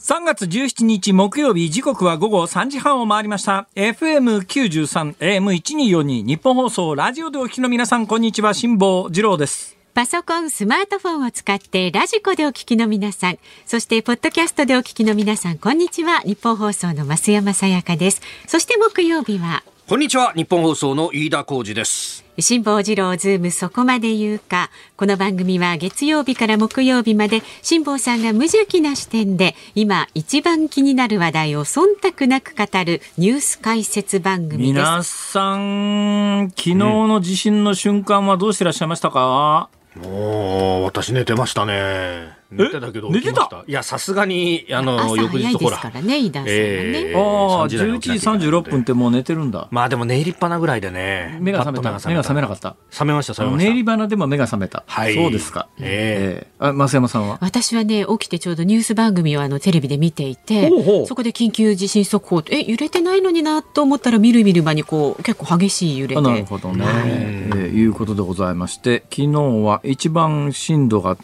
3月17日木曜日時刻は午後3時半を回りました FM93 AM1242 ニッポン放送ラジオでお聞きの皆さんこんにちは辛坊治郎ですパソコン、スマートフォンを使ってラジコでお聞きの皆さん、そしてポッドキャストでお聞きの皆さん、こんにちは。ニッポン放送の増山さやかです。そして木曜日はこんにちは。ニッポン放送の飯田浩司です。辛坊治郎ズームそこまで言うか。この番組は月曜日から木曜日まで辛坊さんが無邪気な視点で今一番気になる話題を忖度なく語るニュース解説番組です。皆さん昨日の地震の瞬間はどうしてらっしゃいましたか、うん、もう私寝てましたね寝てたけど寝てた？いやさすがにあの翌日ほら。からね井田さんね、えー、ああ11時36分ってもう寝てるんだ。まあでも寝入りっぱなぐらいでね。目が覚めた。目が覚めなかった。覚めました覚めました。寝入り花でも目が覚めた。はい。そうですか。ええ。ー、あ増山さんは？私はね起きてちょうどニュース番組をあのテレビで見ていてそこで緊急地震速報え揺れてないのになと思ったらみるみる間にこう結構激しい揺れで。なるほどね、はい、えー、いうことでございまして昨日は一番震度が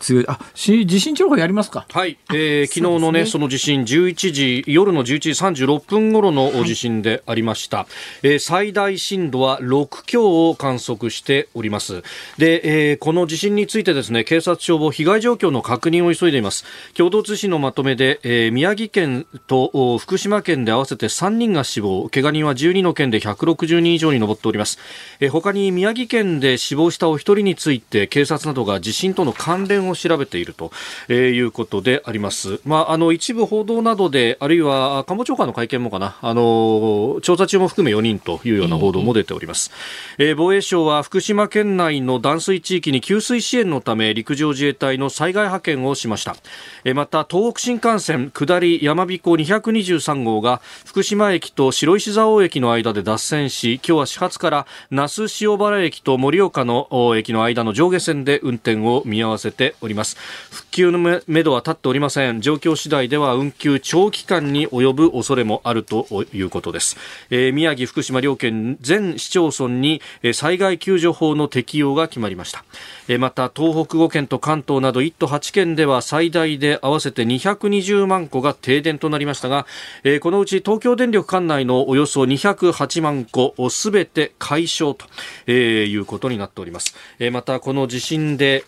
強い。あ、地震情報やりますか。はい。えー、昨日のね、その地震、11時、夜の11時36分頃の地震でありました。はい、えー、最大震度は6強を観測しております。で、えー、この地震についてですね、警察消防被害状況の確認を急いでいます。共同通信のまとめで、えー、宮城県と福島県で合わせて3人が死亡、怪我人は12の県で160人以上に上っております。えー、他に宮城県で死亡したお一人について、警察などが地震との関連を調べていると、えー、いうことであります。まあ、あの、一部報道などで、あるいは官房長官の会見もかな、あの、調査中も含め4人というような報道も出ております。えー、防衛省は福島県内の断水地域に給水支援のため、陸上自衛隊の災害派遣をしました。えー、また、東北新幹線下り山彦223号が福島駅と白石蔵王駅の間で脱線し、今日は始発から那須塩原駅と盛岡の駅の間の上下線で運転を見合わせております。復旧のめどは立っておりません。状況次第では運休長期間に及ぶ恐れもあるということです、えー、宮城福島両県全市町村に災害救助法の適用が決まりました。えまた東北5県と関東など1都8県では最大で合わせて220万戸が停電となりましたがえこのうち東京電力管内のおよそ208万戸すべて解消ということになっております。えまたこの地震で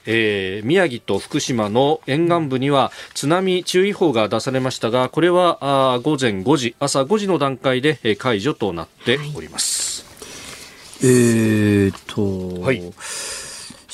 宮城と福島の沿岸部には津波注意報が出されましたがこれは午前5時朝5時の段階で解除となっております、はい、えーと、はい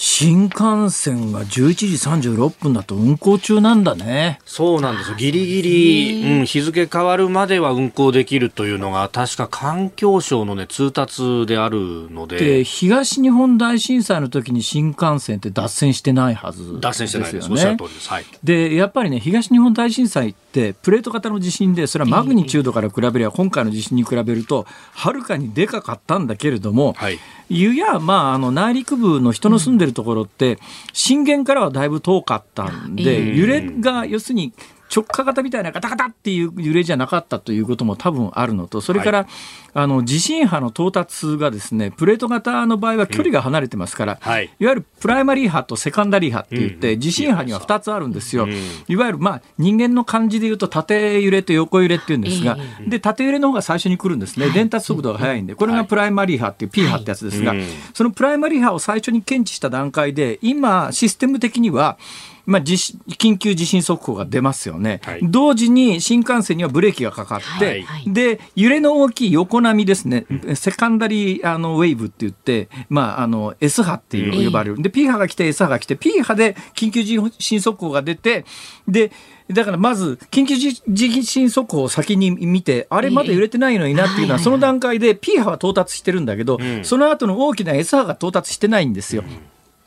新幹線が11時36分だと運行中なんだね。そうなんです。ギリギリ、うん、日付変わるまでは運行できるというのが、確か環境省のね、通達であるので。で、東日本大震災の時に新幹線って脱線してないはず、ね、脱線してないです。おっしゃる通りです。はい。で、やっぱりね、東日本大震災ってプレート型の地震で、それはマグニチュードから比べれば、今回の地震に比べると、はるかにでかかったんだけれども、はい。湯や、まあ、あの内陸部の人の住んでるところって、震源からはだいぶ遠かったんで、揺れが要するに直下型みたいなガタガタっていう揺れじゃなかったということも多分あるのと、それから、はい、あの地震波の到達がですね、プレート型の場合は距離が離れてますから、うんはい、いわゆるプライマリー波とセカンダリー波って言って、うん、地震波には2つあるんですよ。うん、いわゆる、まあ、人間の感じで言うと縦揺れと横揺れっていうんですが、で、縦揺れの方が最初に来るんですね。伝達速度が速いんで、これが primary 波っていう P 波ってやつですが、その primary 波を最初に検知した段階で、今、システム的には、まあ、緊急地震速報が出ますよね、はい、同時に新幹線にはブレーキがかかって、はい、で揺れの大きい横波ですね、うん、 secondary あの wave って言って、まあ、あの S 波っていう呼ばれる、で P 波が来て S 波が来て P 波で緊急地震速報が出てでだからまず緊急地震速報を先に見てあれまだ揺れてないのになっていうのはその段階で P 波は到達してるんだけど、その後の大きな S 波が到達してないんですよ。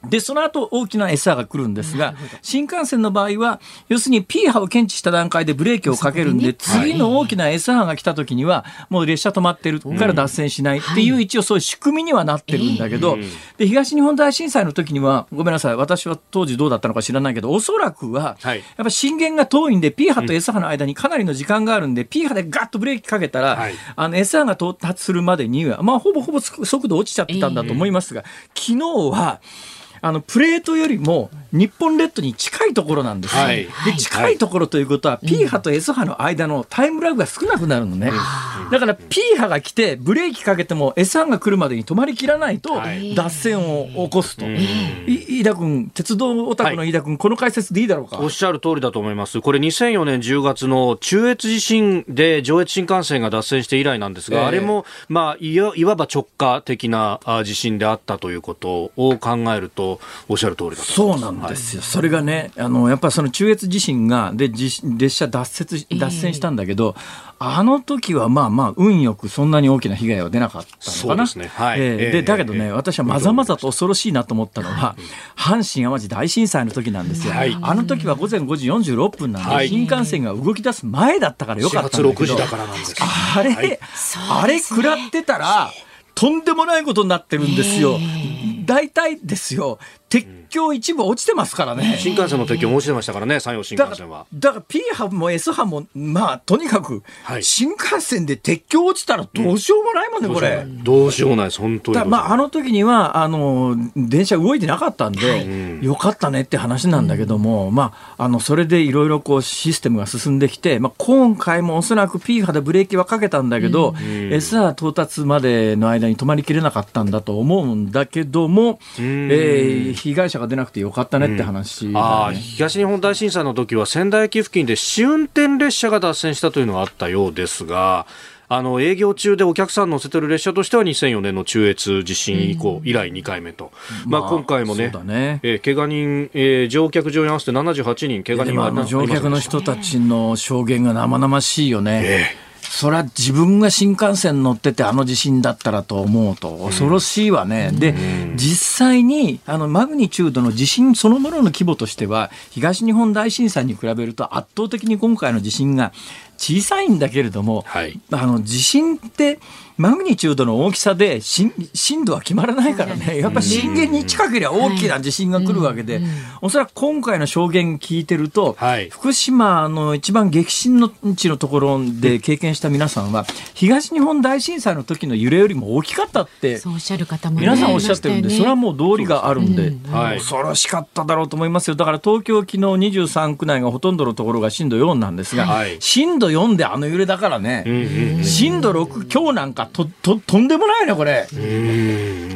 で、その後大きな餌が来るんですが、新幹線の場合は、要するに P 波を検知した段階でブレーキをかけるんで、次の大きな餌波が来た時には、もう列車止まってるから脱線しない。っていう、一応そういう仕組みにはなってるんだけど、で、東日本大震災の時には、ごめんなさい、私は当時どうだったのか知らないけど、おそらくは、やっぱ震源が遠いんで、P 波と餌波の間にかなりの時間があるんで、P 波でガッとブレーキかけたら、あの餌波が到達するまでには、まあ、ほぼほぼ速度落ちちゃってたんだと思いますが、昨日は、あのプレートよりも日本列島に近いところなんですよ、はい、で近いところということは、P 波と S 波の間のタイムラグが少なくなるのね、だから P 波が来てブレーキかけても S 波が来るまでに止まりきらないと脱線を起こすと、飯田君鉄道オタクの飯田君、この解説でいいだろうか？おっしゃる通りだと思います。これ2004年10月の中越地震で上越新幹線が脱線して以来なんですが、えー、あれも、まあ、いわいわば直下的な地震であったということを考えるとおっしゃる通りだとそうなんですよ、はい、それがねあのやっぱその中越地震がで列車脱線脱線したんだけど、えーあの時はまあまあ運よくそんなに大きな被害は出なかったのかな。で、ね。はい。えー、でだけどね、えー、私はまざまざと恐ろしいなと思ったのは、阪神・淡路大震災の時なんですよ。はい、あの時は午前5時46分なんで、はい、新幹線が動き出す前だったからよかったんだけど、あれ、あれ食らってたら、とんでもないことになってるんですよ。大体ですよ。鉄橋一部落ちてますからね。新幹線の鉄橋も落ちてましたからね、山陽新幹線は。だから P 波も S 波も、まあ、とにかく、新幹線で鉄橋落ちたらどうしようもないもんね、これ。どうしようもないです、本当に。まあ、あの時には、あの、電車動いてなかったんで、よかったねって話なんだけども、まあ、あの、それでいろいろこう、システムが進んできて、まあ、今回もおそらく P 波でブレーキはかけたんだけど、S 波到達までの間に止まりきれなかったんだと思うんだけども、えー、被害者が出なくてよかったねって話、ね。うん、あ東日本大震災の時は仙台駅付近で試運転列車が脱線したというのがあったようですが、あの営業中でお客さん乗せてる列車としては2004年の中越地震以降、以来2回目と、まあ、今回もね、まあね。えー、怪我人、えー、乗客乗員合わせて78人、怪我人は乗客の人たちの証言が生々しいよね。えーそれは自分が新幹線乗っててあの地震だったらと思うと恐ろしいわね。うん、で、実際にあのマグニチュードの地震そのものの規模としては東日本大震災に比べると圧倒的に今回の地震が小さいんだけれども、はい、あの地震ってマグニチュードの大きさで震度は決まらないからね、やっぱ震源に近ければ大きな地震が来るわけで、おそらく今回の証言聞いてると、はい、福島の一番激震の地のところで経験した皆さんは、東日本大震災の時の揺れよりも大きかったって、そうおっしゃる方も、皆さんおっしゃってるんで、それはもう道理があるんで、恐ろしかっただろうと思いますよ。だから東京、昨日23区内がほとんどのところが震度4なんですが、震度4であの揺れだからね、震度6強なんかとととんでもないねこれ。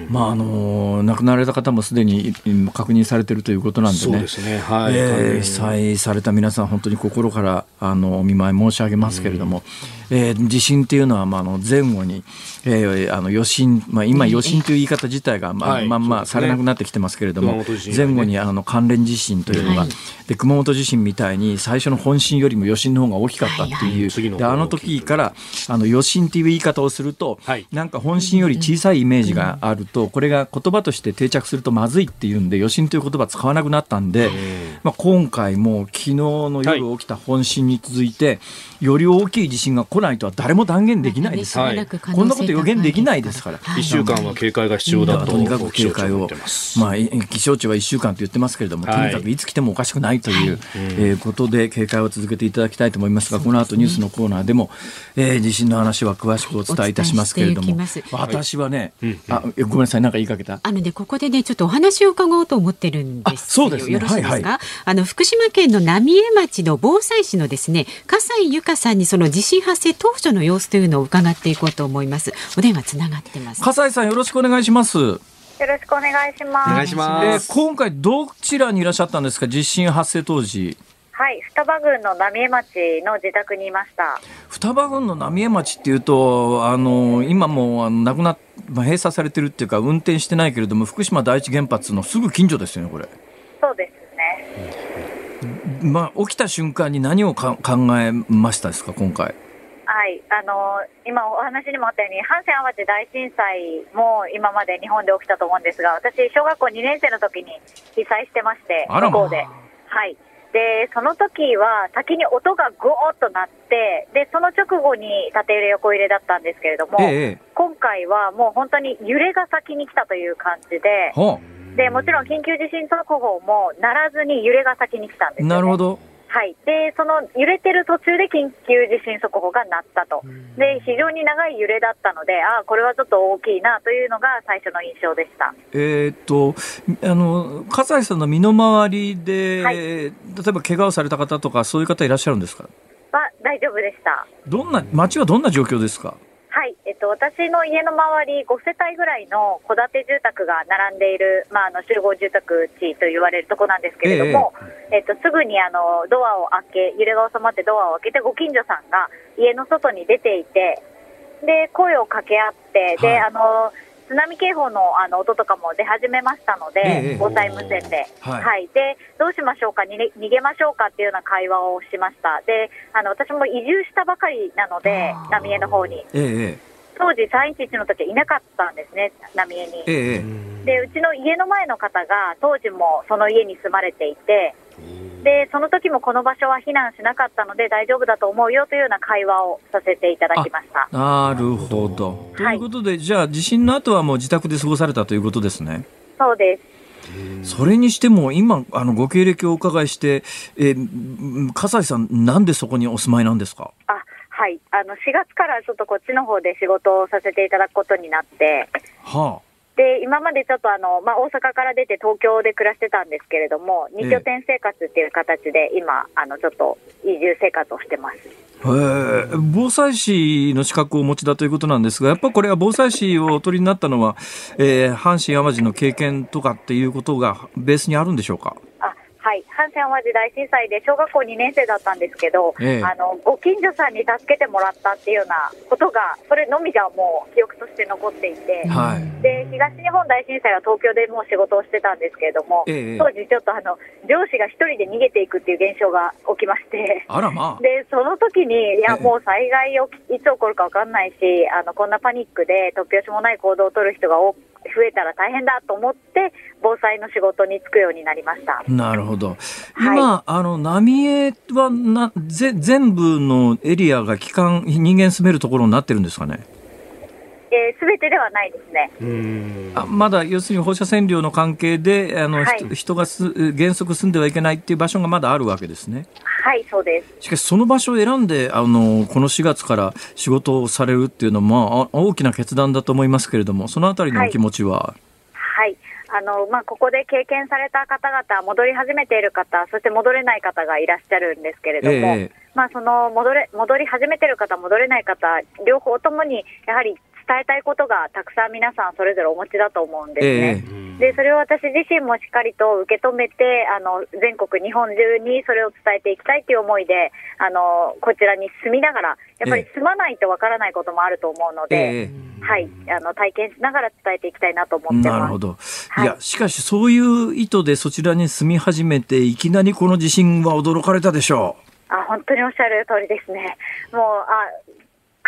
まああの亡くなられた方もすでに確認されているということなんでね。でね。はい、えー、被災された皆さん本当に心からあのお見舞い申し上げますけれども、えー、地震っていうのはまああの前後に、えー、あの余震まあ今余震という言い方自体がまあ、はい、まあまあされなくなってきてますけれども、ね、前後にあの関連地震というのが、はい、で熊本地震みたいに最初の本震よりも余震の方が大きかったっていう、はいはい、であの時からあの余震っていう言い方をすると、はい、なんか本震より小さいイメージがあると、これが言葉として定着するとまずいっていうんで、余震という言葉使わなくなったんで、まあ、今回も昨日の夜起きた本震に続いて、より大きい地震が来ないとは誰も断言できないです、はい、こんなこと予言できないですから、1週間は警戒が必要だと、とにかく警戒を、まあ、気象庁は1週間と言ってますけれども、とにかくいつ来てもおかしくないという、えことで警戒を続けていただきたいと思いますが、この後ニュースのコーナーでも、えー、地震の話は詳しくお伝えいたしますけれども、私はね、あごめんなさい、なんか言いかけた。あのね、ここでね、ちょっとお話を伺おうと思ってるんですそうですね、よろしいですか、はいはい、あの福島県の浪江町の防災士のですね、笠井由香さんにその地震発生当初の様子というのを伺っていこうと思います。お電話つながってます。笠井さん、よろしくお願いします。よろしくお願いします。お願いします。えー、今回どちらにいらっしゃったんですか、地震発生当時。はい、双葉郡の浪江町の自宅にいました。双葉郡の浪江町っていうと、あの今もあの亡くなっ、まあ、閉鎖されてるっていうか、運転してないけれども、福島第一原発のすぐ近所ですよね、これ。そうですね。まあ、起きた瞬間に何をか考えましたですか、今回。はい、あの今お話にもあったように、阪神・淡路大震災も今まで日本で起きたと思うんですが、私、小学校2年生の時に被災してまして、向こうで。はい、で、その時は先に音がゴーっと鳴って、で、その直後に縦揺れ横揺れだったんですけれども、ええ、今回はもう本当に揺れが先に来たという感じで、で、もちろん緊急地震速報も鳴らずに揺れが先に来たんです、ね、なるほど。はい、でその揺れてる途中で緊急地震速報が鳴ったと、で非常に長い揺れだったので、あこれはちょっと大きいなというのが最初の印象でした、えー、っとあの葛西さんの身の回りで、はい、例えば怪我をされた方とか、そういう方いらっしゃるんですか？は大丈夫でした。どんな街はどんな状況ですか？はい、えっと、私の家の周り、5世帯ぐらいの戸建て住宅が並んでいる、まあ、あの集合住宅地と言われるところなんですけれども、えー、えっと、すぐにあのドアを開け、揺れが収まってドアを開けて、ご近所さんが家の外に出ていて、で声を掛け合って、で、はい、あの津波警報のあの音とかも出始めましたので、え防災無線で、はい、はい、で、どうしましょうか、に逃げましょうかっていうような会話をしました。で、あの私も移住したばかりなので、浪江の方に。え当時、311の時はいなかったんですね、浪江に。えで、うちの家の前の方が、当時もその家に住まれていて、でその時もこの場所は避難しなかったので大丈夫だと思うよというような会話をさせていただきました。なるほど。ということで、じゃあ、地震の後はもう自宅で過ごされたということですね。そうです。それにしても、今、あのご経歴をお伺いして、えー、笠井さん、なんでそこにお住まいなんですか？あはいあの4月からちょっとこっちの方で仕事をさせていただくことになって、はあ、で今までちょっとあの、まあ、大阪から出て東京で暮らしてたんですけれども、2拠点生活っていう形で今、あのちょっと移住生活をしてます。え防災士の資格をお持ちだということなんですが、やっぱこれは防災士をお取りになったのは、えー、阪神・淡路の経験とかっていうことがベースにあるんでしょうか？はい、阪神・淡路大震災で小学校2年生だったんですけど、ええ、あのご近所さんに助けてもらったっていうようなことが、それのみがもう記憶として残っていて、はい、で東日本大震災は東京でもう仕事をしてたんですけれども、え、当時、ちょっとあの上司が1人で逃げていくっていう現象が起きまして、あらまあ、でその時に、いや、もう災害をいつ起こるか分かんないし、あのこんなパニックで突拍子もない行動を取る人が多く増えたら大変だと思って、防災の仕事に就くようになりましたなるほど、今、はい、あの浪江はなぜ全部のエリアが機関、人間住めるところになってるんですかね？えー、全てではないですね。あまだ要するに放射線量の関係であの、はい、人がす原則住んではいけないっていう場所がまだあるわけですね。はいそうです。しかしその場所を選んであのこの4月から仕事をされるっていうのは、まあ、大きな決断だと思いますけれどもそのあたりのお気持ちは？はい、はいあのまあ、ここで経験された方々、戻り始めている方、そして戻れない方がいらっしゃるんですけれども、えー、まあ、その戻れ戻り始めている方、戻れない方、両方ともにやはり伝えたいことがたくさん皆さんそれぞれお持ちだと思うんですね。えー、でそれを私自身もしっかりと受け止めてあの全国、日本中にそれを伝えていきたいという思いであのこちらに住みながらやっぱり住まないとわからないこともあると思うので、えー、はい、あの体験しながら伝えていきたいなと思ってなるほど、い、やしかしそういう意図でそちらに住み始めていきなりこの地震は驚かれたでしょう。あ本当におっしゃる通りですね。もうあ来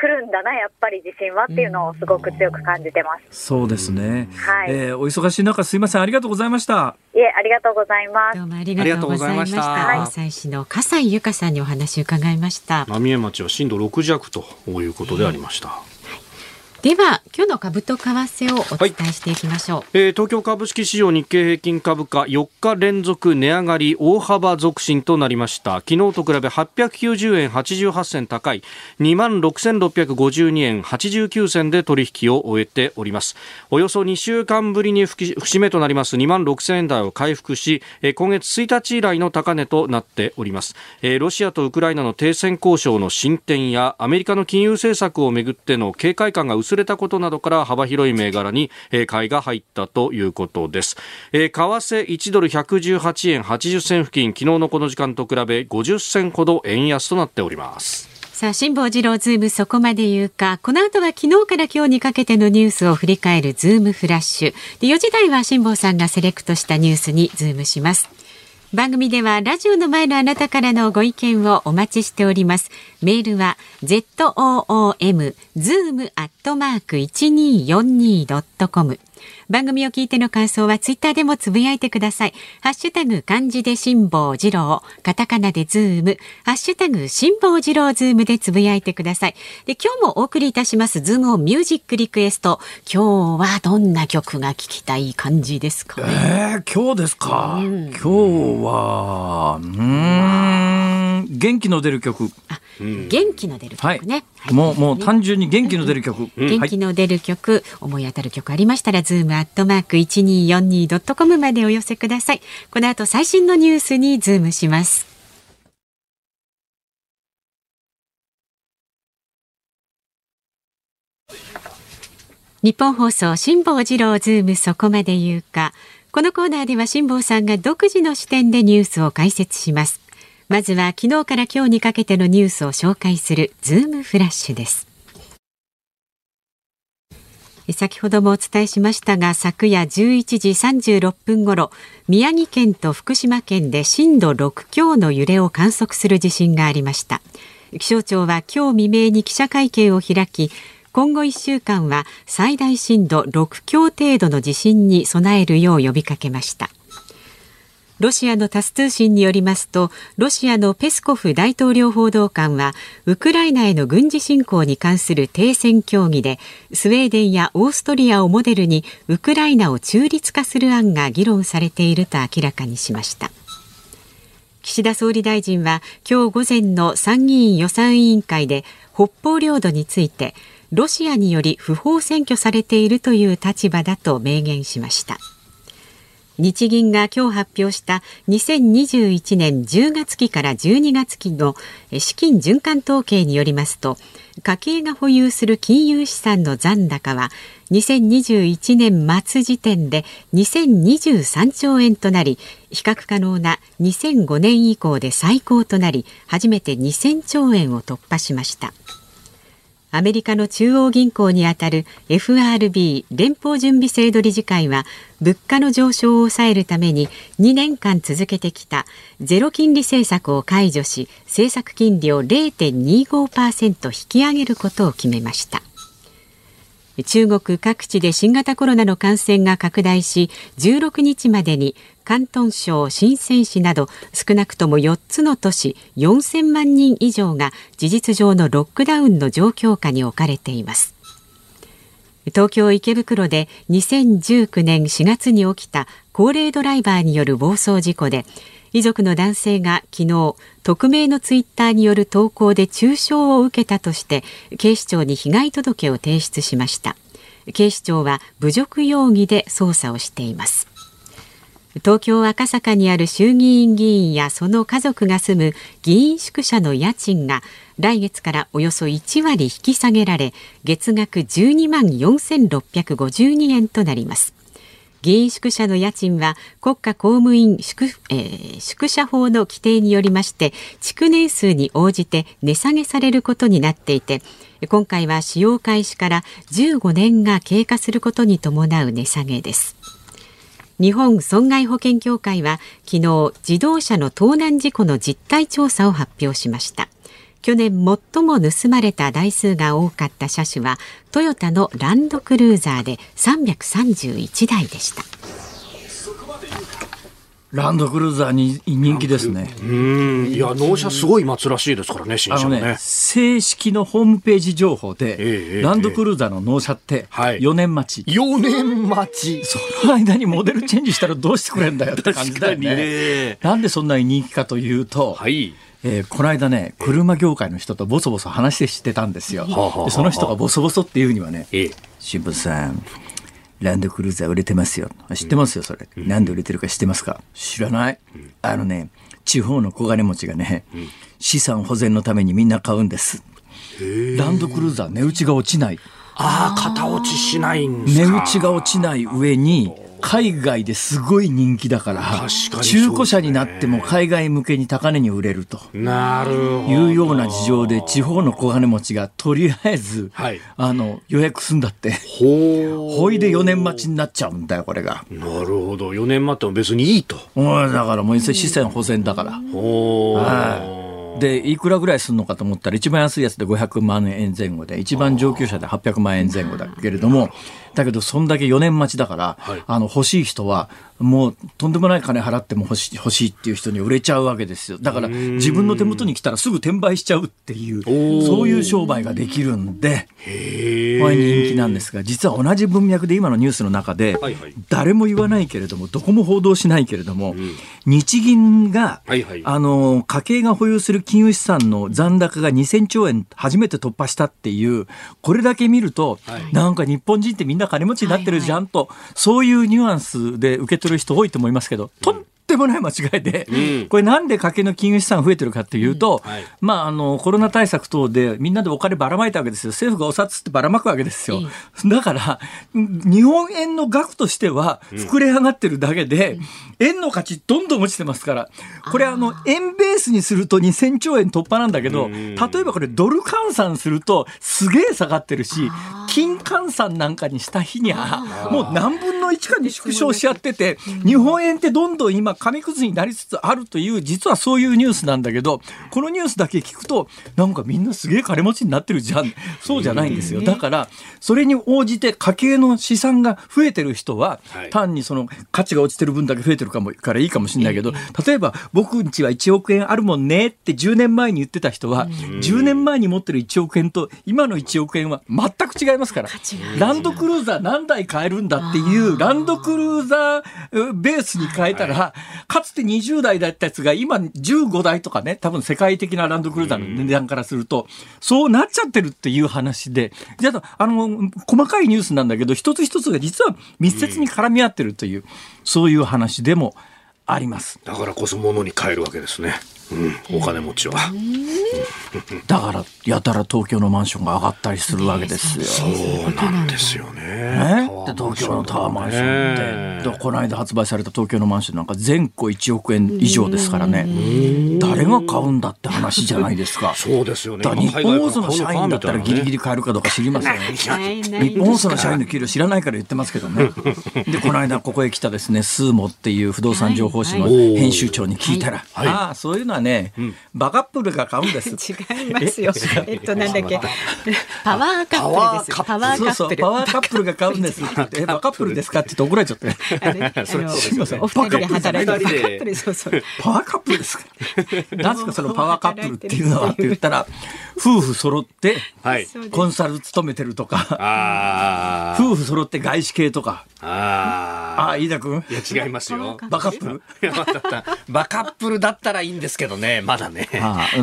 るんだな、やっぱり地震はっていうのをすごく強く感じてます。そうですね。はい。えー、お忙しい中、すいません、ありがとうございました。いえ、ありがとうございます。どうもありがとうございました。防災士の笠井由香さんにお話を伺いました。浪江町は震度6弱ということでありました。えーでは今日の株と為替をお伝えしていきましょう、はい、えー、東京株式市場日経平均株価4日連続値上がり大幅続伸となりました。昨日と比べ890円88銭高い2万6652円89銭で取引を終えております。およそ2週間ぶりに節目となります。2万6000円台を回復し、えー、今月1日以来の高値となっております、えー、ロシアとウクライナの停戦交渉の進展やアメリカの金融政策をめぐっての警戒感が薄薄れたことなどから幅広い銘柄に、え買いが入ったということです、え為替1ドル118円80銭付近昨日のこの時間と比べ50銭ほど円安となっておりますさあ、辛坊治郎ズームそこまで言うか。この後は昨日から今日にかけてのニュースを振り返るズームフラッシュ。で、4時台は辛坊さんがセレクトしたニュースにズームします。番組ではラジオの前のあなたからのご意見をお待ちしております。メールは zoom zoom アットマーク一二四二ドットコム。番組を聞いての感想はツイッターでもつぶやいてください。ハッシュタグ漢字で辛坊治郎、カタカナでズーム、ハッシュタグ辛坊治郎ズームでつぶやいてください。で、今日もお送りいたしますズームオンミュージックリクエスト。今日はどんな曲が聞きたい感じですか、ね、えー、今日ですか、うん、今日は、うん元気の出る曲。元気の出る曲ね。はい、もう、もう単純に元気の出る曲。元気の出る曲、思い当たる曲ありましたら、ズームアットマーク 1242.com までお寄せください。この後最新のニュースにズームします。ニッポン放送辛坊治郎ズームそこまで言うか。このコーナーでは辛坊さんが独自の視点でニュースを解説します。まずは昨日から今日にかけてのニュースを紹介するズームフラッシュです。先ほどもお伝えしましたが昨夜11時36分ごろ宮城県と福島県で震度6強の揺れを観測する地震がありました。気象庁は今日未明に記者会見を開き今後1週間は最大震度6強程度の地震に備えるよう呼びかけました。ロシアのタス通信によりますとロシアのペスコフ大統領報道官はウクライナへの軍事侵攻に関する停戦協議でスウェーデンやオーストリアをモデルにウクライナを中立化する案が議論されていると明らかにしました。岸田総理大臣は今日午前の参議院予算委員会で北方領土についてロシアにより不法占拠されているという立場だと明言しました。日銀が今日発表した2021年10月期から12月期の資金循環統計によりますと家計が保有する金融資産の残高は2021年末時点で2023兆円となり比較可能な2005年以降で最高となり初めて2000兆円を突破しました。アメリカの中央銀行にあたる FRB 連邦準備制度理事会は物価の上昇を抑えるために2年間続けてきたゼロ金利政策を解除し政策金利を0.25%引き上げることを決めました。中国各地で新型コロナの感染が拡大し16日までに広東省深セン市など少なくとも4つの都市4000万人以上が事実上のロックダウンの状況下に置かれています。東京池袋で2019年4月に起きた高齢ドライバーによる暴走事故で遺族の男性が昨日匿名のツイッターによる投稿で中傷を受けたとして警視庁に被害届を提出しました。警視庁は侮辱容疑で捜査をしています。東京赤坂にある衆議院議員やその家族が住む議員宿舎の家賃が来月からおよそ1割引き下げられ月額12万4652円となります。議員宿舎の家賃は国家公務員宿,、えー、宿舎法の規定によりまして築年数に応じて値下げされることになっていて今回は使用開始から15年が経過することに伴う値下げです。日本損害保険協会は昨日自動車の盗難事故の実態調査を発表しました。去年最も盗まれた台数が多かった車種はトヨタのランドクルーザーで331台でしたランドクルーザーに人気ですね。うん。いや、納車すごい待つらしいですからね、新車ね、ね。正式のホームページ情報で、えー、ランドクルーザーの納車って4年待ち。えー、4年待ち。その間にモデルチェンジしたらどうしてくれんだよって感じだよね。ねなんでそんなに人気かというと、はい。えー、この間ね車業界の人とボソボソ話してたんですよ。でその人がボソボソっていうにはね「新聞さんランドクルーザー売れてますよ。知ってますよ、それ。なんで売れてるか知ってますか？知らない。あのね、地方の小金持ちがね、資産保全のためにみんな買うんです。ランドクルーザー値打ちが落ちない。ああ、型落ちしないんですか値打ちが落ちない上に、海外ですごい人気だから中古車になっても海外向けに高値に売れると。なるいうような事情で地方の小金持ちがとりあえず、はい、あの予約すんだって。ほいで4年待ちになっちゃうんだよこれが。なるほど。4年待っても別にいいと。だからもう資産保全だから、はい。で、いくらぐらいするのかと思ったら、一番安いやつで500万円前後で、一番上級者で800万円前後だけれども、だけど、そんだけ4年待ちだから、はい、あの、欲しい人は、もうとんでもない金払っても欲し欲しいっていう人に売れちゃうわけですよ。だから自分の手元に来たらすぐ転売しちゃうっていう、そういう商売ができるんで、これ人気なんですが、実は同じ文脈で今のニュースの中で、誰も言わないけれども、どこも報道しないけれども、日銀が、あの、家計が保有する金融資産の残高が2000兆円初めて突破したっていう、これだけ見ると、なんか日本人ってみんな金持ちになってるじゃんと、そういうニュアンスで受け取る人多いと思いますけど、とんでもない間違いで、うん、これなんで家計の金融資産増えてるかというと、うん。はい、まあ、あの、コロナ対策等でみんなでお金ばらまいたわけですよ。政府がお札ってばらまくわけですよ。だから、日本円の額としては膨れ上がってるだけで、円の価値どんどん落ちてますから、これあの、円ベースにすると2000兆円突破なんだけど、例えばこれドル換算するとすげえ下がってるし、金換算なんかにした日には、もう何分の1かに縮小しちゃってて、日本円ってどんどん今紙くずになりつつあるという実はそういうニュースなんだけどこのニュースだけ聞くとなんかみんなすげえ金持ちになってるじゃん。そうじゃないんですよ。だからそれに応じて家計の資産が増えてる人は単にその価値が落ちてる分だけ増えてるかもからいいかもしれないけど例えば僕んちは1億円あるもんねって10年前に言ってた人は10年前に持ってる1億円と今の1億円は全く違いますから。ランドクルーザー何台買えるんだっていうランドクルーザーベースに変えたらかつて20代だったやつが今15台とかね、多分世界的なランドクルーザーの値段からすると、そうなっちゃってるっていう話で、じゃあ、あの、細かいニュースなんだけど、一つ一つが実は密接に絡み合ってるという、そういう話でもあります。だからこそ物に変えるわけですね。うん、お金持ちは。だからやたら東京のマンションが上がったりするわけですよ。そうなんですよね。ね？で東京のタワーマンションって、この間発売された東京のマンションなんか全戸1億円以上ですからね。誰が買うんだって話じゃないですか。そうですよね。日本放送の社員だったらギリギリ買えるかどうか知りません、日本放送の社員の給料知らないから言ってますけどね。でこの間ここへ来たですねスーモっていう不動産情報誌の編集長に聞いたら、ああそういうのはね、バカップルが買うんです。違いますよ。え？っとなんだっけ？パワーカップルです。パワーカップル。そうそうパワーカップルが買うんです えバカップルですか？って言って怒られちゃって。それすみません。お二人で働いてるパワーカップルそうそう。パワーカップルですか？なんですかそのパワーカップルっていうのはって言ったら、夫婦揃ってコンサル勤めてるとか、夫婦揃って外資系とか。ああ、飯田君？いや違いますよ。バカップル？バカップルだったらいいんですけどね、まだね。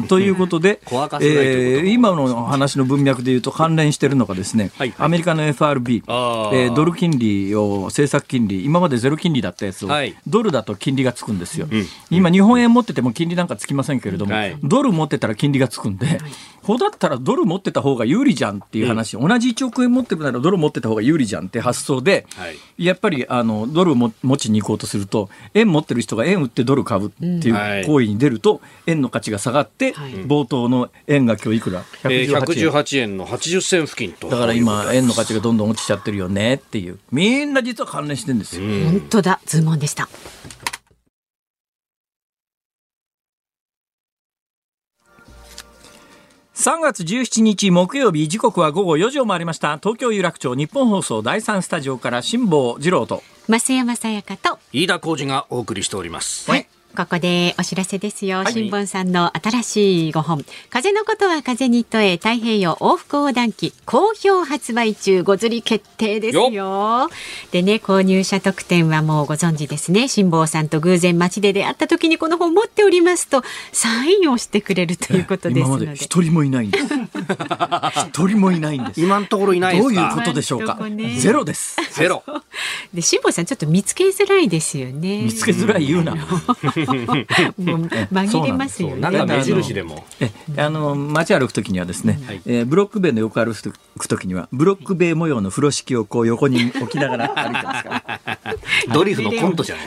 ということで、えー、今の話の文脈でいうと関連しているのがですね、はいアメリカの FRB、えー、ドル金利を政策金利今までゼロ金利だったやつを、はい、ドルだと金利がつくんですよ、うん、今日本円持ってても金利なんかつきませんけれども、はい、ドル持ってたら金利がつくんで、ほだったらドル持ってた方が有利じゃんっていう話、うん、同じ1億円持ってるならドル持ってた方が有利じゃんって発想で、はい、やっぱりあのドルも持ちに行こうとすると円持ってる人が円売ってドル買うっていう行為に出ると、円の価値が下がって、冒頭の円が今日いくら？118円。の80銭付近と。だから今円の価値がどんどん落ちちゃってるよねっていう。みんな実は関連してるんですよ。本当だ。ズーンでした3月17日木曜日時刻は午後4時を回りました。東京有楽町日本放送第三スタジオから辛坊治郎と。増山さやかと。飯田浩二がお送りしております。はいここでお知らせですよ。新聞さんの新しい5本。風のことは風に問え太平洋往復横断機好評発売中ご釣り決定ですよ。でね、購入者特典はもうご存知ですね。辛坊さんと偶然街で出会った時にこの本持っておりますとサインをしてくれるということですので。一人もいないんです。一人もいないんです。今のところいないどういうことでしょうか？ゼロです。ゼロ。で辛坊さんちょっと見つけづらいですよね。見つけづらい言うな。紛れますよね。なんか目印でも。え、あの街歩くときにはですね、えブロック塀の横歩くときにはブロック塀模様の風呂敷をこう横に置きながら歩いてますから。ドリフのコントじゃない。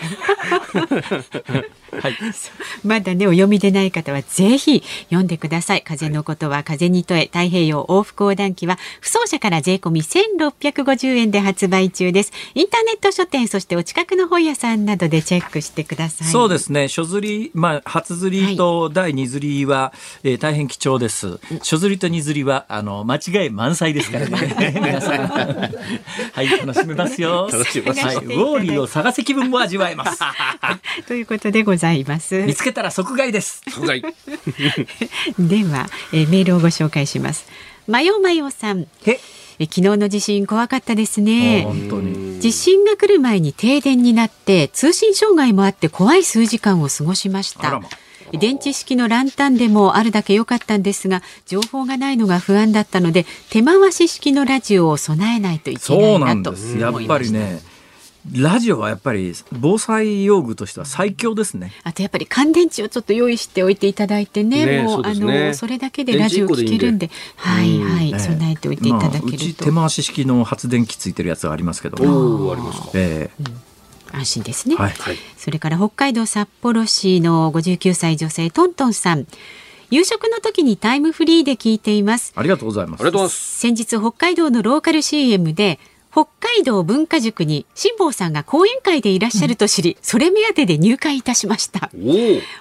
はい、まだねお読みでない方はぜひ読んでください。風のことは風に問え太平洋往復横断機は不走者から税込み1650円で発売中です。インターネット書店そしてお近くの本屋さんなどでチェックしてください。そうですね。書釣りまあ初釣りと第二釣りは、はい、えー、大変貴重です。書釣りと二釣りはあの間違い満載ですからね。皆さん。はい楽しめますよ。楽しみます、はい、ウォーリーを探せ気分も味わえます、はい、ということでございます。見つけたら即買いです。即買い。では、えー、メールをご紹介します。まよまよさん。え？昨日の地震怖かったですね。地震が来る前に停電になって通信障害もあって怖い数時間を過ごしました。電池式のランタンでもあるだけ良かったんですが情報がないのが不安だったので手回し式のラジオを備えないといけないなとやっぱりねラジオはやっぱり防災用具としては最強ですね。あとやっぱり乾電池をちょっと用意しておいていただいてね、ねもう、ね、あのそれだけでラジオ聞けるんで、はいはい、備えておいていただけると。まあ、うち手回し式の発電機ついてるやつがありますけど。おありますか。ええ。ーうん。安心ですね、はい、それから北海道札幌市の59歳女性トントンさん。夕食の時にタイムフリーで聞いています。ありがとうございます。先日北海道のローカル CM で北海道文化塾に辛坊さんが講演会でいらっしゃると知り、うん、それ目当てで入会いたしました。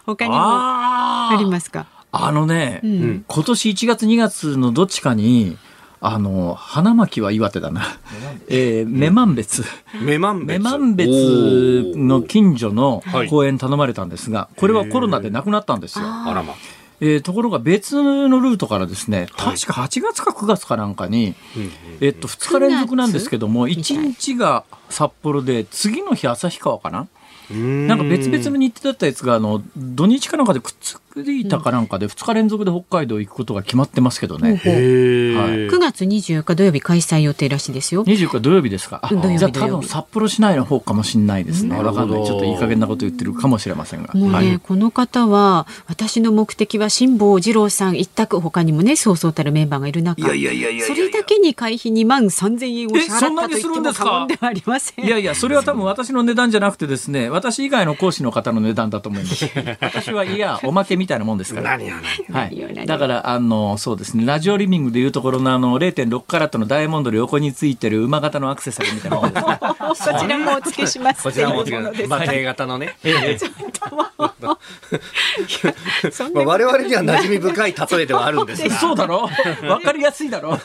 他にもありますか？あのね、うん、今年1月2月のどっちかにあの花巻は岩手だな、えー、女満別女満別の近所の公園頼まれたんですがこれはコロナでなくなったんですよ。あらまえー、ところが別のルートからですね、確か8月か9月かなんかに、えっと、2日連続なんですけども、1日が札幌で、次の日旭川かな？なんか別々の日程だったやつがあの土日かなんかでくっついたかなんかで2日連続で北海道行くことが決まってますけどね。はい、9月24日土曜日開催予定らしいですよ。24日土曜日ですか？じゃあ多分札幌市内の方かもしれないですね。わかんない。ちょっといい加減なこと言ってるかもしれませんが。もうね、はい、この方は私の目的は辛坊治郎さん一択他にもねそうそうたるメンバーがいる中、いやいやいやいやそれだけに会費2万3000円を支払ったと言っても過言ではありません。いやいやそれは多分私の値段じゃなくてですね、私以外の講師の方の値段だと思います。私はいやおまけみたいなもんですから。はい。だからあのそうですねラジオリビングでいうところのあの0.6カラットのダイヤモンドの横についてる馬型のアクセサリーみたいなもんです、ね。こちらもお付けします。こちらもお付け。馬蹄型のね。ええ。まあ我々には馴染み深い例えではあるんですが。そうだろ？わかりやすいだろ？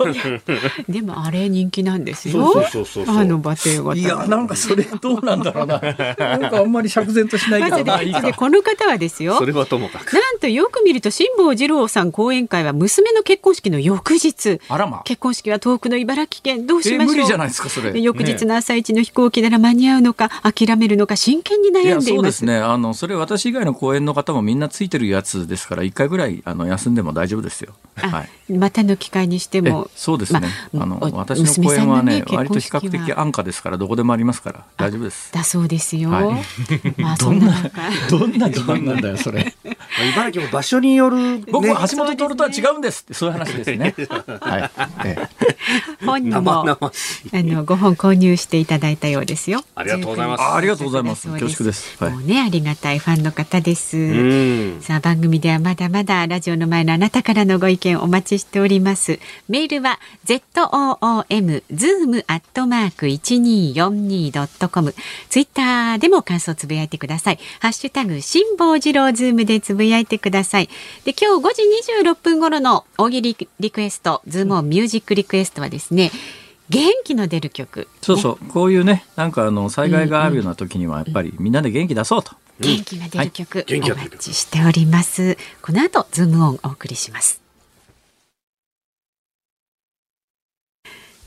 でもあれ人気なんですよ。そうそうそうあの馬蹄型。いやなんかそれどうなんだろうな。なんかあんまり釈然としないけどな。でこの方はですよ。それはともかく。なんとよく見ると辛坊治郎さん講演会は娘の結婚式の翌日。あらま。結婚式は遠くの茨城県どうしましょう。無理じゃないですかそれ。翌日の朝一の飛行機なら間に合うのか諦めるのか真剣に悩んでいます。そうですね。あのそれ私以外の講演の方もみんなついてるやつですから一回ぐらいあの休んでも大丈夫ですよ。はい。またの機会にしても。そうですね。まあの私の講演はね割と比較的安価ですからどこでもありますから大丈夫です。だそうですよ。はい、まあ どんなどんな自慢なんだよそれ。茨城も場所による、僕は橋本徹とは違うんですってそういう話ですね。はい。本にもあのご本購入していただいたようですよ。ありがとうございます。ありがとうございます。恐縮です。もうねありがたいファンの方です。さあ番組ではまだまだラジオの前のあなたからのご意見お待ちしております。メールは z o o m zoom アットマーク一二四二ドットコム。ツイッターでも感想つぶやいてください。ハッシュタグ辛坊治郎ズームでつぶやいてください。で今日5時26分頃の大喜利リクエストズームオンミュージックリクエストはですね。元気の出る曲、そうそう、こういうねなんかあの災害があるような時にはやっぱりみんなで元気出そうと、元気が出る曲、はい、お待ちしております。この後ズームオンお送りします。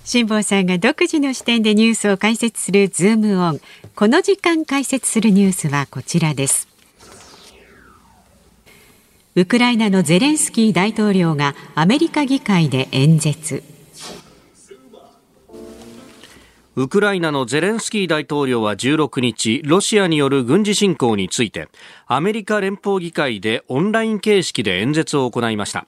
辛坊さんが独自の視点でニュースを解説するズームオン。この時間解説するニュースはこちらですウクライナのゼレンスキー大統領がアメリカ議会で演説ウクライナのゼレンスキー大統領は16日、ロシアによる軍事侵攻について、アメリカ連邦議会でオンライン形式で演説を行いました。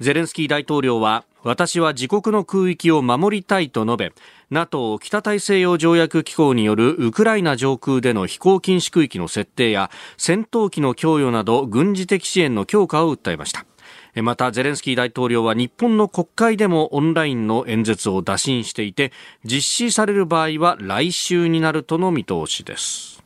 ゼレンスキー大統領は、私は自国の空域を守りたいと述べ NATO 北大西洋条約機構によるウクライナ上空での飛行禁止区域の設定や戦闘機の供与など軍事的支援の強化を訴えました。またゼレンスキー大統領は日本の国会でもオンラインの演説を打診していて実施される場合は来週になるとの見通しです。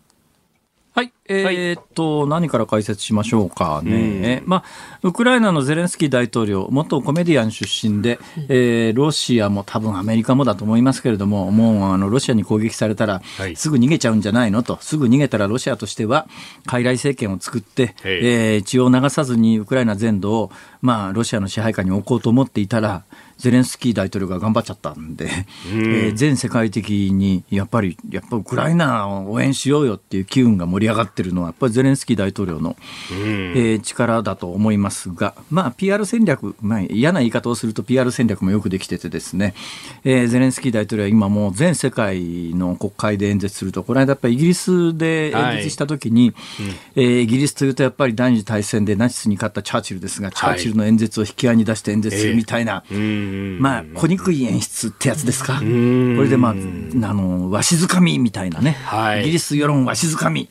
はい。えー、っと、はい、何から解説しましょうかね。うん、まあ、ウクライナのゼレンスキー大統領、元コメディアン出身で、えー、ロシアも多分アメリカもだと思いますけれども、もうあのロシアに攻撃されたら、すぐ逃げちゃうんじゃないのと、すぐ逃げたらロシアとしては、傀儡政権を作って、えー、血を流さずにウクライナ全土を、まあ、ロシアの支配下に置こうと思っていたら、ゼレンスキー大統領が頑張っちゃったんで、うん、えー、全世界的にやっぱり、やっぱウクライナを応援しようよっていう機運が盛り上がってるのは、やっぱりゼレンスキー大統領の、うん、えー、力だと思いますが、まあ、PR 戦略、まあ、嫌な言い方をすると PR 戦略もよくできててですね、えー、ゼレンスキー大統領は今もう全世界の国会で演説すると、この間やっぱりイギリスで演説したときに、はい。うん、えー、イギリスというとやっぱり第二次大戦でナチスに勝ったチャーチルですが、チャーチルの演説を引き合いに出して演説するみたいな、はいまあ、小憎い演出ってやつですか？これでまあ、あの、わしづかみみたいなね、はい、イギリス世論わしづかみ。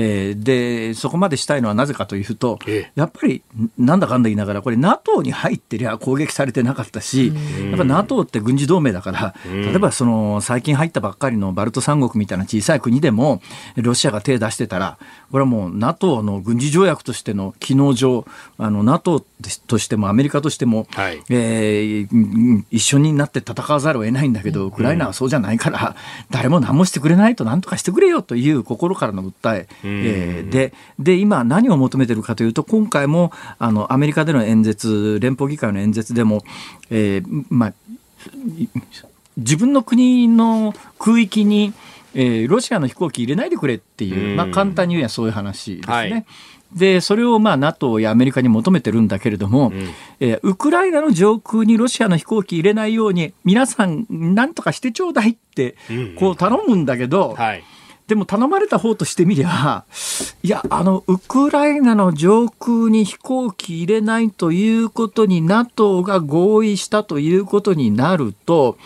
えー、でそこまでしたいのはなぜかというと、やっぱりなんだかんだ言いながら、これ、NATO に入ってりゃ攻撃されてなかったし、やっぱ NATO って軍事同盟だから、例えばその最近入ったばっかりのバルト三国みたいな小さい国でも、ロシアが手出してたら、これはもう NATO の軍事条約としての機能上、あの NATO としてもアメリカとしても、はい、えー、一緒になって戦わざるを得ないんだけど、ウクライナはそうじゃないから、誰も何もしてくれないと、なんとかしてくれよという心からの訴え、えー、でで今、何を求めてるかというと、今回もあのアメリカでの演説、連邦議会の演説でも、えーまあ、自分の国の空域に、えー、ロシアの飛行機入れないでくれっていう、まあ、簡単に言えばそういう話ですね。はい。でそれをまあ NATO やアメリカに求めてるんだけれども、うん、えー、ウクライナの上空にロシアの飛行機入れないように皆さんなんとかしてちょうだいってこう頼むんだけど、うんうんはい、でも頼まれた方としてみりゃ いやあのウクライナの上空に飛行機入れないということに NATO が合意したということになると。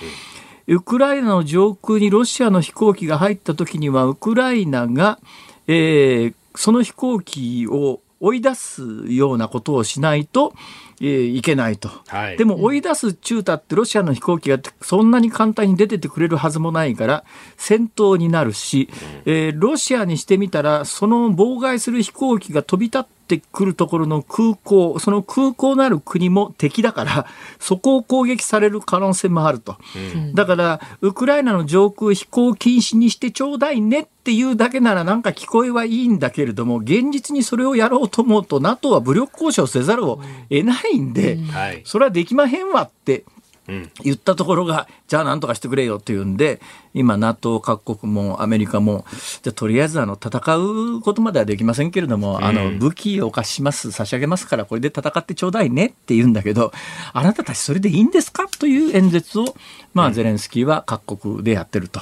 ウクライナの上空にロシアの飛行機が入った時にはウクライナが、えー、その飛行機を追い出すようなことをしないと、えー、いけないと、はい、でも追い出す中太ってロシアの飛行機がそんなに簡単に出ててくれるはずもないから戦闘になるし、えー、ロシアにしてみたらその妨害する飛行機が飛び立ってくるところの空港その空港のある国も敵だから そこを攻撃される可能性もあると、うん、だからウクライナの上空飛行禁止にしてちょうだいねっていうだけならなんか聞こえはいいんだけれども現実にそれをやろうと思うと NATO は武力交渉せざるを得ないんで、それはできまへんわって言ったところが、じゃあなんとかしてくれよっていうんで、今、NATO 各国もアメリカも、じゃとりあえずあの戦うことまではできませんけれども、あの武器を貸します、差し上げますから、これで戦ってちょうだいねって言うんだけど、あなたたちそれでいいんですか？という演説を、まあ、ゼレンスキーは各国でやってると。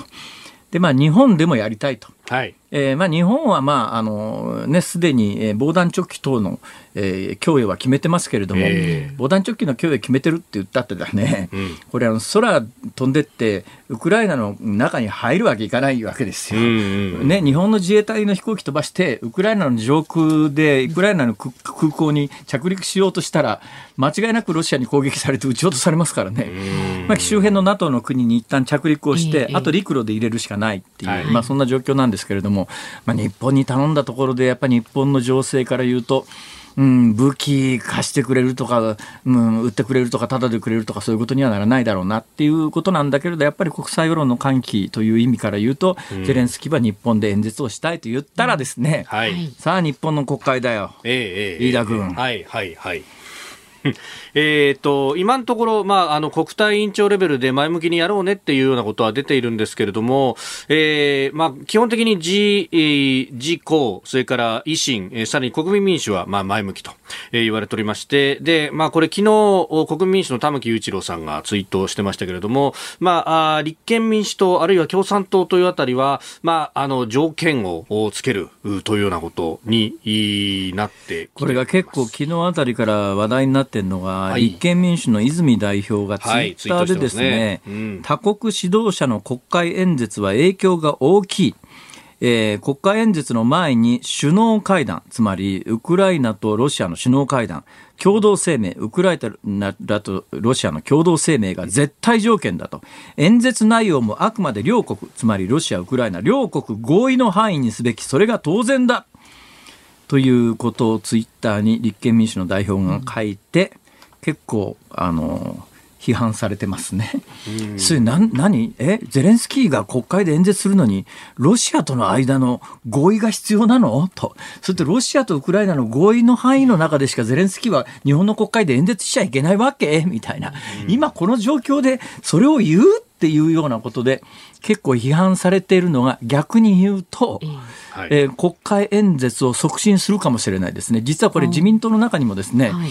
で、まあ、日本でもやりたいと。はいえーまあ、日本は、まああのね、すでに、えー、防弾チョッキ等の、えー、供与は決めてますけれども、えー、防弾チョッキの供与決めてるって言ったってだね、うん、これあの、空飛んでって、ウクライナの中に入るわけいかないわけですよ、うんうん、ね。日本の自衛隊の飛行機飛ばして、ウクライナの上空で、ウクライナの空港に着陸しようとしたら、間違いなくロシアに攻撃されて撃ち落とされますからね、まあ、周辺の NATO の国に一旦着陸をして、あと陸路で入れるしかないっていう、はい、まあ、そんな状況なんですけれども、まあ、日本に頼んだところで、やっぱり日本の情勢から言うと、うん、武器貸してくれるとか、うん、売ってくれるとか、ただでくれるとか、そういうことにはならないだろうなっていうことなんだけれど、やっぱり国際世論の喚起という意味から言うと、うん、ゼレンスキーは日本で演説をしたいと言ったらですね、うん。はい、さあ、日本の国会だよ、えー、飯田君。はいはいはい えっと今のところ、まあ、あの国対委員長レベルで前向きにやろうねっていうようなことは出ているんですけれども、えーまあ、基本的に自自公、それから維新、えー、さらに国民民主は、まあ、前向きと、えー、言われておりまして、でまあ、これ、昨日国民民主の玉木雄一郎さんがツイートしてましたけれども、まあ、あ立憲民主党、あるいは共産党というあたりは、まあ、あの条件をつけるというようなことになってこれが結構、昨日あたりから話題になってってるのが、はい、立憲民主の泉代表がツイッターでですね、はいねうん、他国指導者の国会演説は影響が大きい。えー、国会演説の前に首脳会談、つまりウクライナとロシアの首脳会談、共同声明、ウクライナとロシアの共同声明が絶対条件だと。演説内容もあくまで両国、つまりロシア、ウクライナ、両国合意の範囲にすべき、それが当然だ。ということをツイッターに立憲民主の代表が書いて、結構、あの、批判されてますね。それな何？え？ゼレンスキーが国会で演説するのにロシアとの間の合意が必要なの？と。それとロシアとウクライナの合意の範囲の中でしかゼレンスキーは日本の国会で演説しちゃいけないわけ？みたいな。今この状況でそれを言うっていうようなことで結構批判されているのが逆に言うと、はい、えー、国会演説を促進するかもしれないですね。実はこれ自民党の中にもですね、はい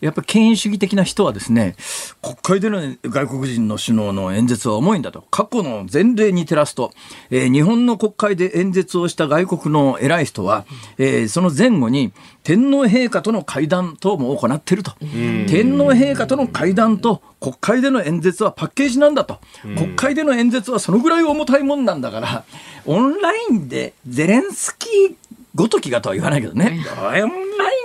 やっぱり権威主義的な人はですね、国会での外国人の首脳の演説は重いんだと。過去の前例に照らすと、えー、日本の国会で演説をした外国の偉い人は、えー、その前後に天皇陛下との会談等も行っていると。天皇陛下との会談と国会での演説はパッケージなんだと。国会での演説はそのぐらい重たいもんなんだから、オンラインでゼレンスキーごときがとは言わないけどね。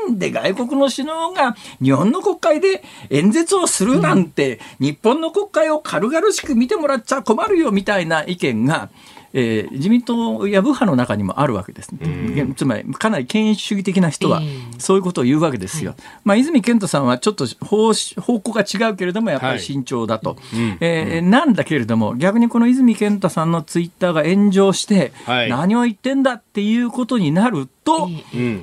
ンで外国の首脳が日本の国会で演説をするなんて、日本の国会を軽々しく見てもらっちゃ困るよみたいな意見が、えー、自民党や部派の中にもあるわけです、ね、つまりかなり権威主義的な人はそういうことを言うわけですよ。まあ、泉健太さんはちょっと方方向が違うけれどもやっぱり慎重だと、はい、えー、なんだけれども逆にこの泉健太さんのツイッターが炎上して、何を言ってんだっていうことになると、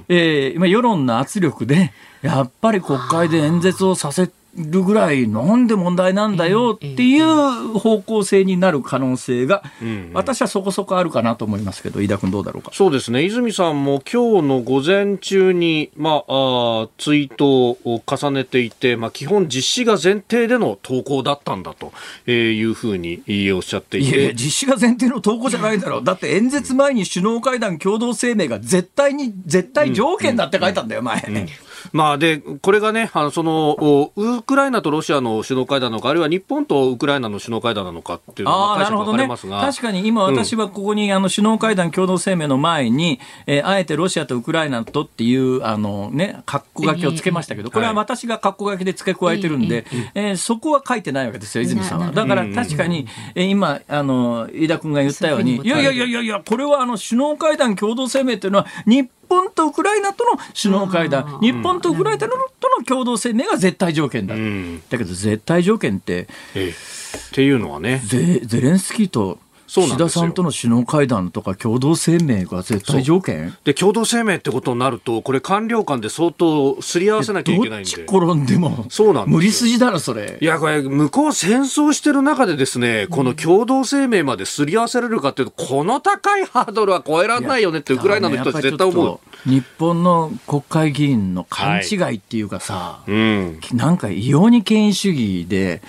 えー、今世論の圧力でやっぱり国会で演説をさせてるぐらいなんで問題なんだよっていう方向性になる可能性が、私はそこそこあるかなと思いますけど、飯田君どうだろうか？そうですね。泉さんも今日の午前中に、まあ、あツイートを重ねていて、まあ、基本実施が前提での投稿だったんだというふうにおっしゃっていて。いや実施が前提の投稿じゃないだろう。だって演説前に首脳会談共同声明が絶対に、絶対条件だって書いたんだよ、前。うんうんまあ、で、これがね、あの、その、ウクライナとロシアの首脳会談なのか、あるいは日本とウクライナの首脳会談なのかっていうのが解釈分かれますが、ね、確かに今私はここに、あの、首脳会談共同声明の前に、えー、あえてロシアとウクライナとっていう、あのね、括弧書きをつけましたけど、これは私が括弧書きで付け加えてるんで、えー、そこは書いてないわけですよ、泉さんは。だから確かに、えー、今、あの、飯田君が言ったように、いやいやいやいやいや、これはあの、首脳会談共同声明というのは、日本とウクライナとの首脳会談、日本とウクライナとの共同声明が絶対条件だ。だけど絶対条件って、ええ、っていうのはね。ゼゼレンスキーと岸田さんとの首脳会談とか共同声明が絶対条件？で共同声明ってことになるとこれ官僚間で相当すり合わせなきゃいけないんで。どっち転んでもそうなん無理筋だろそれ。いやこれ向こう戦争してる中でですねこの共同声明まですり合わせられるかっていうとこの高いハードルは超えられないよねってウクライナの人たち絶対思う。日本の国会議員の勘違いっていうかさ、はい。うん、なんか異様に権威主義で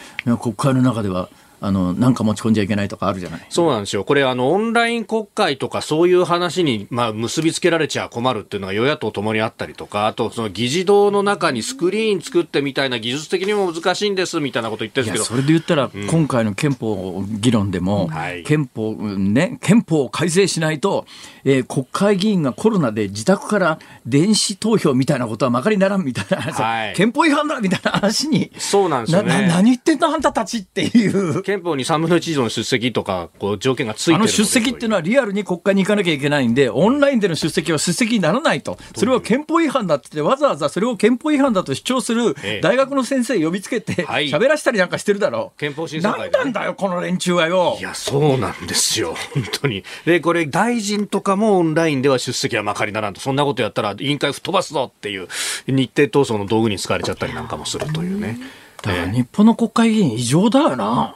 国会の中ではあの、なんか持ち込んじゃいけないとかあるじゃないそうなんですよ。これ、あの、オンライン国会とかそういう話に、まあ、結びつけられちゃ困るっていうのが与野党ともにあったりとか、あと、その議事堂の中にスクリーン作ってみたいな技術的にも難しいんですみたいなこと言ってるんですけど。それで言ったら、うん、今回の憲法議論でも、はい、憲法、ね、憲法を改正しないと、えー、国会議員がコロナで自宅から電子投票みたいなことはまかりならんみたいな話、はい、憲法違反だみたいな話に。そうなんですよね。何言ってんのあんたたちっていう。憲法に3分の1以上の出席とか、こう条件がついてるあの出席っていうのはリアルに国会に行かなきゃいけないんで、オンラインでの出席は出席にならないと。それは憲法違反だってって、わざわざそれを憲法違反だと主張する大学の先生呼びつけて、喋らしたりなんかしてるだろう。憲法審査会で、ね、なんだよ、この連中はよ。いや、そうなんですよ。本当に。で、これ、大臣とかもオンラインでは出席はまかりならんと。そんなことやったら委員会吹っ飛ばすぞっていう日程闘争の道具に使われちゃったりなんかもするというね。だから日本の国会議員異常だよな。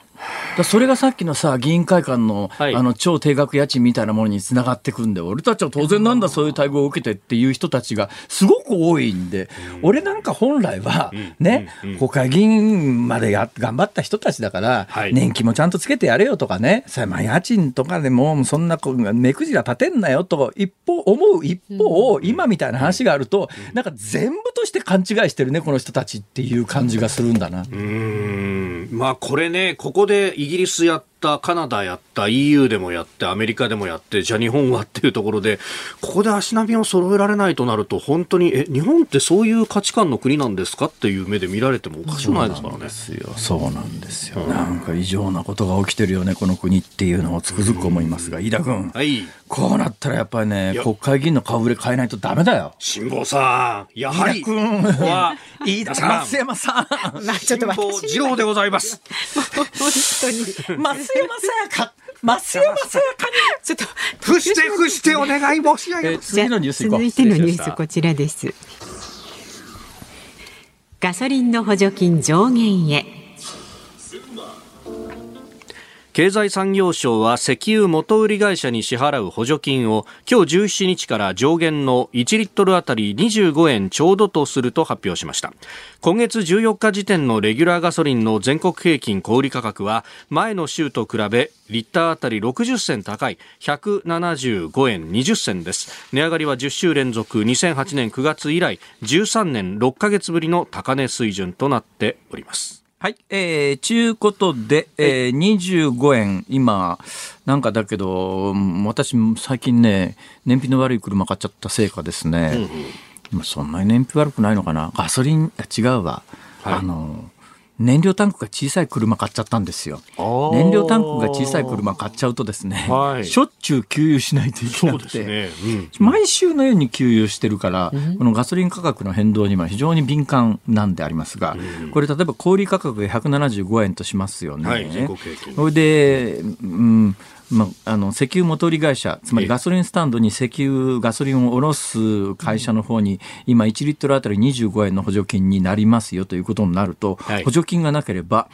それがさっきのさ、議員会館の、はい、あの、超低額家賃みたいなものにつながってくんで、俺たちは当然なんだ、そういう待遇を受けてっていう人たちがすごく多いんで、俺なんか本来は、ね、国会議員までや頑張った人たちだから、はい、年金もちゃんとつけてやれよとかね、さまあ、家賃とかでもそんな目くじら立てんなよと一方思う一方、今みたいな話があると、なんか全部として勘違いしてるね、この人たちっていう感じがするんだな。うん。まあこれね、ここでイギリスやったカナダやった EU でもやってアメリカでもやってじゃあ日本はっていうところでここで足並みを揃えられないとなると本当にえ日本ってそういう価値観の国なんですかっていう目で見られてもおかしくないですからね。そうなんですよ、うん、なんか異常なことが起きてるよねこの国っていうのをつくづく思いますが、飯田君、はい、こうなったらやっぱりね国会議員の顔ぶれ変えないとダメだよ。辛坊さんやはり君。は 飯田さん。松山さん、ま あ、ちょっと辛坊二郎でございます。本当に。松山さやか松山さやかにちょっと伏して伏してお願い申し上げます。次のニュース続いてのニュースこちらです。ガソリンの補助金上限へ。経済産業省は石油元売り会社に支払う補助金を今日17日から上限の1リットルあたり25円ちょうどとすると発表しました。今月14日時点のレギュラーガソリンの全国平均小売価格は前の週と比べリッターあたり60銭高い175円20銭です。値上がりは10週連続2008年9月以来13年6ヶ月ぶりの高値水準となっております。はい。えー、ちゅうことで、えー、25円、今、なんかだけど、私、最近ね、燃費の悪い車買っちゃったせいかですね、うんうん、そんなに燃費悪くないのかな。ガソリン、違うわ。はい、あの、燃料タンクが小さい車買っちゃったんですよ。燃料タンクが小さい車買っちゃうとですね、はい、しょっちゅう給油しないといけなくて、ね。うん、毎週のように給油してるから、うん、このガソリン価格の変動には非常に敏感なんでありますが、うん、これ例えば小売価格が175円としますよね。はい、それで、うんまあ、あの石油元売り会社、つまりガソリンスタンドに石油、ガソリンを卸す会社の方に、今、1リットルあたり25円の補助金になりますよということになると、補助金がなければ、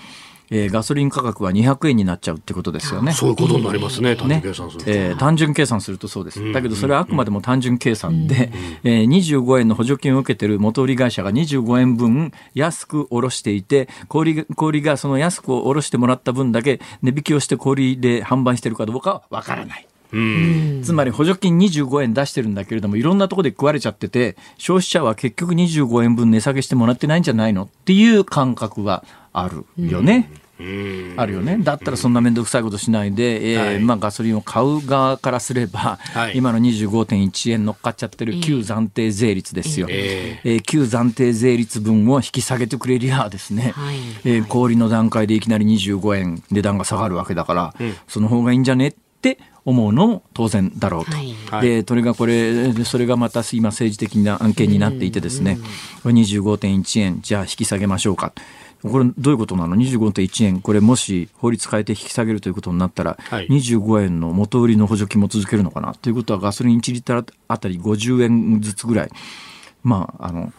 えー、ガソリン価格は200円になっちゃうってことですよね。そういうことになりますね、単純計算すると。ねえー、単純計算するとそうです。だけどそれはあくまでも単純計算で、うん、えー、25円の補助金を受けてる元売り会社が25円分安く下ろしていて、小売小売がその安く下ろしてもらった分だけ値引きをして小売で販売してるかどうかはわからない。うん、つまり補助金25円出してるんだけれどもいろんなところで食われちゃってて消費者は結局25円分値下げしてもらってないんじゃないのっていう感覚はあるよね。うんあるよね。だったらそんな面倒くさいことしないで、えー、まあガソリンを買う側からすれば、はい、今の25.1円乗っかっちゃってる旧暫定税率ですよ。えー、えー、旧暫定税率分を引き下げてくれりゃですね、はい、えー、氷の段階でいきなり25円値段が下がるわけだから、うん、その方がいいんじゃねって思うのも当然だろうと、はい、でそれがこれそれがまた今政治的な案件になっていてですね、うん、25.1円じゃあ引き下げましょうかこれどういうことなの？25.1円。これもし法律変えて引き下げるということになったら、はい、25円の元売りの補助金も続けるのかな？ということはガソリン1リッターあたり50円ずつぐらいまああの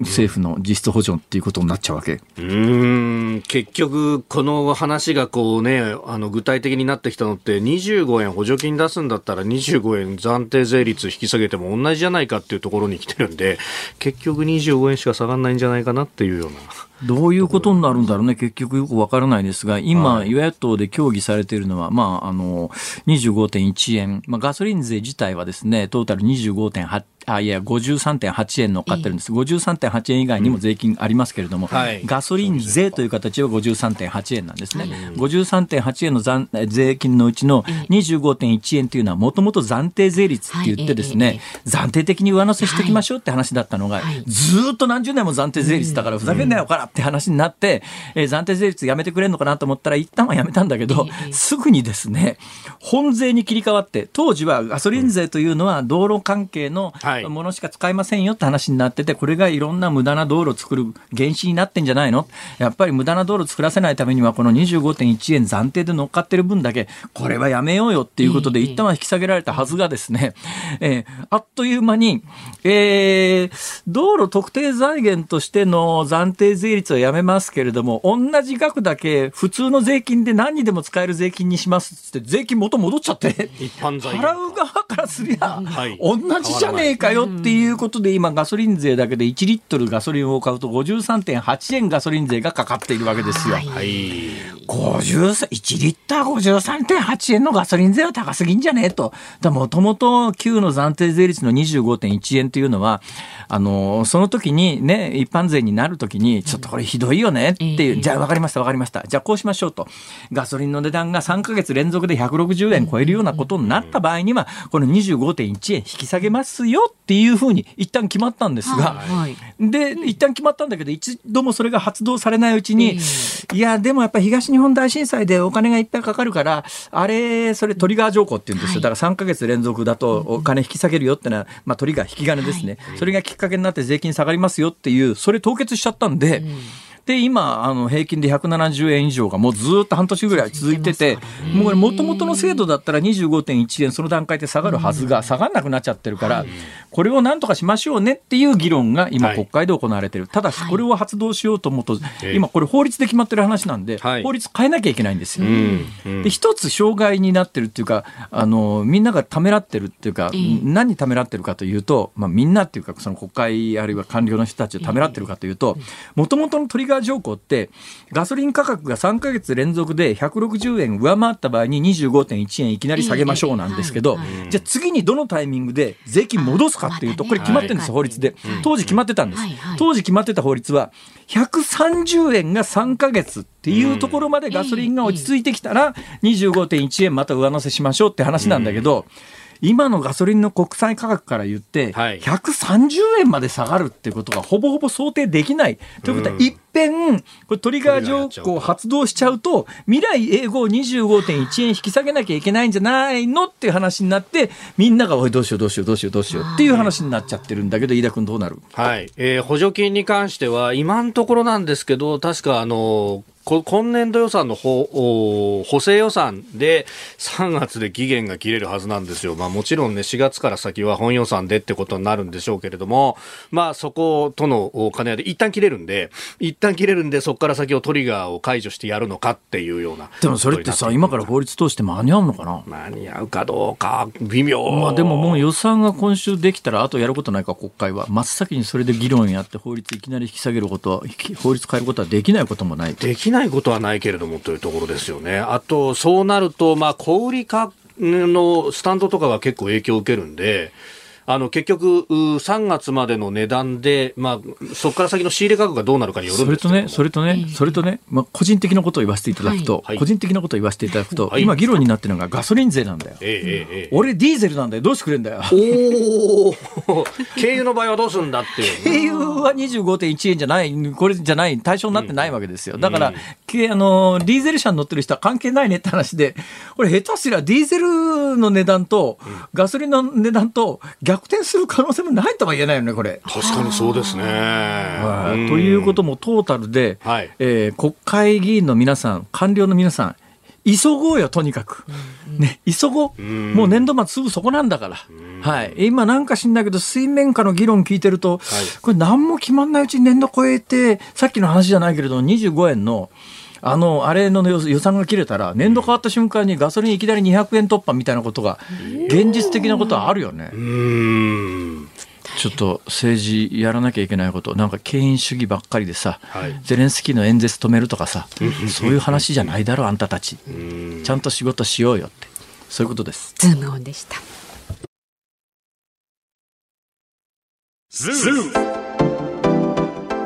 政府の実質補助っていうことになっちゃうわけ。うん。結局、この話がこう、ね、あの具体的になってきたのって25円補助金出すんだったら25円暫定税率引き下げても同じじゃないかっていうところに来てるんで結局25円しか下がらないんじゃないかなっていうような。どういうことになるんだろうね、結局よくわからないですが、今、与野党で協議されているのは、まあ、あの、25.1円、まあ、ガソリン税自体はですね、トータル25.8あいや53.8円乗っかってるんです、53.8円以外にも税金ありますけれども、うんはい、ガソリン税という形は53.8円なんですね、はい、53.8円の残税金のうちの25.1円というのは、もともと暫定税率って言って、ですね、暫定的に上乗せしておきましょうって話だったのが、ずっと何十年も暫定税率だから、ふざけんなよからって話になって、えー、暫定税率やめてくれるのかなと思ったら、一旦はやめたんだけど、すぐにですね、本税に切り替わって、当時はガソリン税というのは道路関係の、ものしか使いませんよって話になってて、これがいろんな無駄な道路を作る原資になってんじゃないの？やっぱり無駄な道路を作らせないためには、この25.1円暫定で乗っかってる分だけ、これはやめようよっていうことで、一旦は引き下げられたはずがですね、えー、あっという間に、えー、道路特定財源としての暫定税率をやめますけれども、同じ額だけ普通の税金で何にでも使える税金にしますって税金元戻っちゃって、払う側からすりゃ、はい、同じじゃねえかよっていうことで、今ガソリン税だけで1リットルガソリンを買うと53.8円ガソリン税がかかっているわけですよ。はい、1リッター53.8円のガソリン税は高すぎんじゃねえと。もともと旧の暫定税率の25.1円というのは、あの、その時にね、一般税になる時に、ちょっとこれひどいよねっていう、じゃあ分かりました、分かりました。じゃあこうしましょうと。ガソリンの値段が3か月連続で160円超えるようなことになった場合には、この25.1円引き下げますよっていうふうに一旦決まったんですが、はい、で、一旦決まったんだけど、一度もそれが発動されないうちに、いや、でもやっぱり東日本大震災でお金がいっぱいかかるから、あれ、それトリガー条項って言うんですよ。だから3か月連続だとお金引き下げるよってのは、まあトリガー引き金ですね。それがきっかけになって税金下がりますよっていう、それ凍結しちゃったんで、Mm. で、今、あの、平均で170円以上がもうずっと半年ぐらい続いてて、もうこれ、もともとの制度だったら25.1円、その段階で下がるはずが、下がらなくなっちゃってるから、これをなんとかしましょうねっていう議論が今、国会で行われてる。ただし、これを発動しようと思うと、今、これ法律で決まってる話なんで、法律変えなきゃいけないんですよ。で、一つ障害になってるっていうか、あの、みんながためらってるっていうか、何にためらってるかというと、まあ、みんなっていうか、その国会あるいは官僚の人たちをためらってるかというと、もともとのトリガー条項ってガソリン価格が3か月連続で160円上回った場合に25.1円いきなり下げましょうなんですけど、じゃあ次にどのタイミングで税金戻すかっていうとこれ決まってるんですよ法律で。当時決まってたんです。当時決まってた法律は130円が3か月っていうところまでガソリンが落ち着いてきたら25.1円また上乗せしましょうって話なんだけど、今のガソリンの国際価格から言って、130円まで下がるってことがほぼほぼ想定できない。ということは、一遍、これトリガー条項を発動しちゃうと、未来永劫25.1円引き下げなきゃいけないんじゃないのっていう話になって、みんなが、おい、どうしようどうしようどうしようどうしようっていう話になっちゃってるんだけど、飯田君どうなる？はい。えー、補助金に関しては、今のところなんですけど、確かあの、今年度予算の補正予算で3月で期限が切れるはずなんですよ。まあもちろんね、4月から先は本予算でってことになるんでしょうけれども、まあそことの兼ね合いで一旦切れるんで、一旦切れるんでそこから先をトリガーを解除してやるのかっていうような。でもそれってさ、今から法律通して間に合うのかな？間に合うかどうか、微妙。まあでももう予算が今週できたら、あとやることないか、国会は。真っ先にそれで議論やって法律いきなり引き下げることは、法律変えることはできないこともない。できないないことはないけれどもというところですよね。あと、そうなると、まあ、小売価のスタンドとかが結構影響を受けるんで、あの結局、3月までの値段で、まあ、そこから先の仕入れ価格がどうなるかによるんですそれとね、それとね、それとね、まあ、個人的なことを言わせていただくと、はい、個人的なことを言わせていただくと、はい、今、議論になってるのがガソリン税なんだよ。えええ、俺、ディーゼルなんだよ、どうしてくれんだよ。お軽油 の場合はどうするんだっていう。軽油は25.1円じゃない、これじゃない、対象になってないわけですよ。だから、うん、あのディーゼル車に乗ってる人は関係ないねって話で、これ、下手すりゃディーゼルの値段と、ガソリンの値段と逆逆転する可能性もないとは言えないよね、これ。確かにそうですね。はい、ということもトータルで、はい、えー、国会議員の皆さん、官僚の皆さん、急ごうよ、とにかく。ね、急ごう。もう年度末すぐそこなんだから。はい。今なんか知んないけど、水面下の議論聞いてると、はい、これ何も決まんないうちに年度超えて、さっきの話じゃないけれど、25円の、あの、あれの予算が切れたら、年度変わった瞬間にガソリンいきなり200円突破みたいなことが、現実的なことはあるよね。ちょっと政治やらなきゃいけないこと、なんか権威主義ばっかりでさ、はい、ゼレンスキーの演説止めるとかさ、そういう話じゃないだろう、あんたたち。ちゃんと仕事しようよって、そういうことです。ズームオンでした。ズーム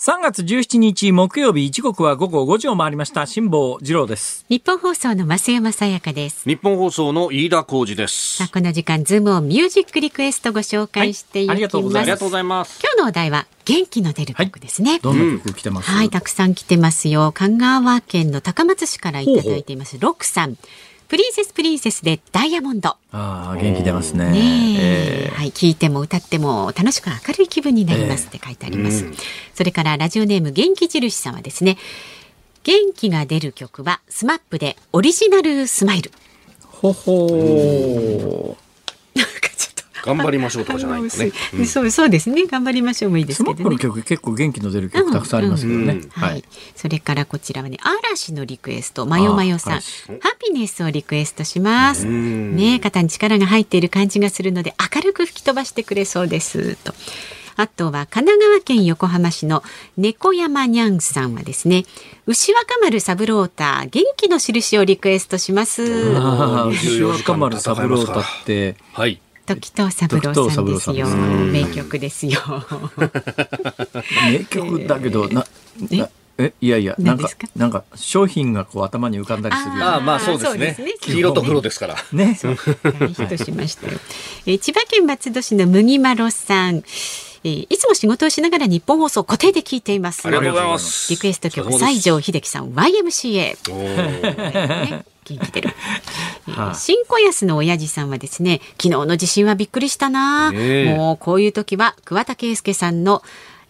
3月17日木曜日時刻は午後5時を回りました。辛坊治郎です。ニッポン放送の増山さやかです。ニッポン放送の飯田浩二です。さあこの時間ズームオンミュージックリクエストご紹介していきます、はい、ありがとうございます。今日のお題は元気の出る曲ですね、はい、どんな曲来てます、はいたくさん来てますよ。香川県の高松市からいただいています。ロックさんプリンセスプリンセスでダイヤモンド。ああ、元気出ますね。ねえー、はい、聞いても歌っても楽しく明るい気分になりますって書いてあります。えー、それからラジオネーム元気印さんはですね、元気が出る曲は SMAP でオリジナルスマイル。ほほなんかちょっと頑張りましょうとかじゃないんですね。うん、そうそうですね。頑張りましょうもいいですけどね。曲結構元気の出る曲たくさんありますけどね。はい。それからこちらはね、嵐のリクエスト、まよまよさん、ハピネスをリクエストします。ね、肩に力が入っている感じがするので明るく吹き飛ばしてくれそうですと。あとは神奈川県横浜市の猫山にゃんさんはですね牛若丸三郎太元気の印をリクエストします牛若丸三郎太ってはい時藤三郎さんですよ。名曲ですよ。名曲だけどな。え？いやいやなんかなんか商品がこう頭に浮かんだりするああまあそうですね。黄色と黒ですから。ね。ヒットしましたよ。え千葉県松戸市の麦まろさんえー、いつも仕事をしながら日本放送固定で聞いています。ありがとうございます。リクエスト曲西城秀樹さん YMCA。元気出る。はあ、新小安の親父さんはですね、昨日の地震はびっくりしたな。もうこういう時は桑田佳祐さんの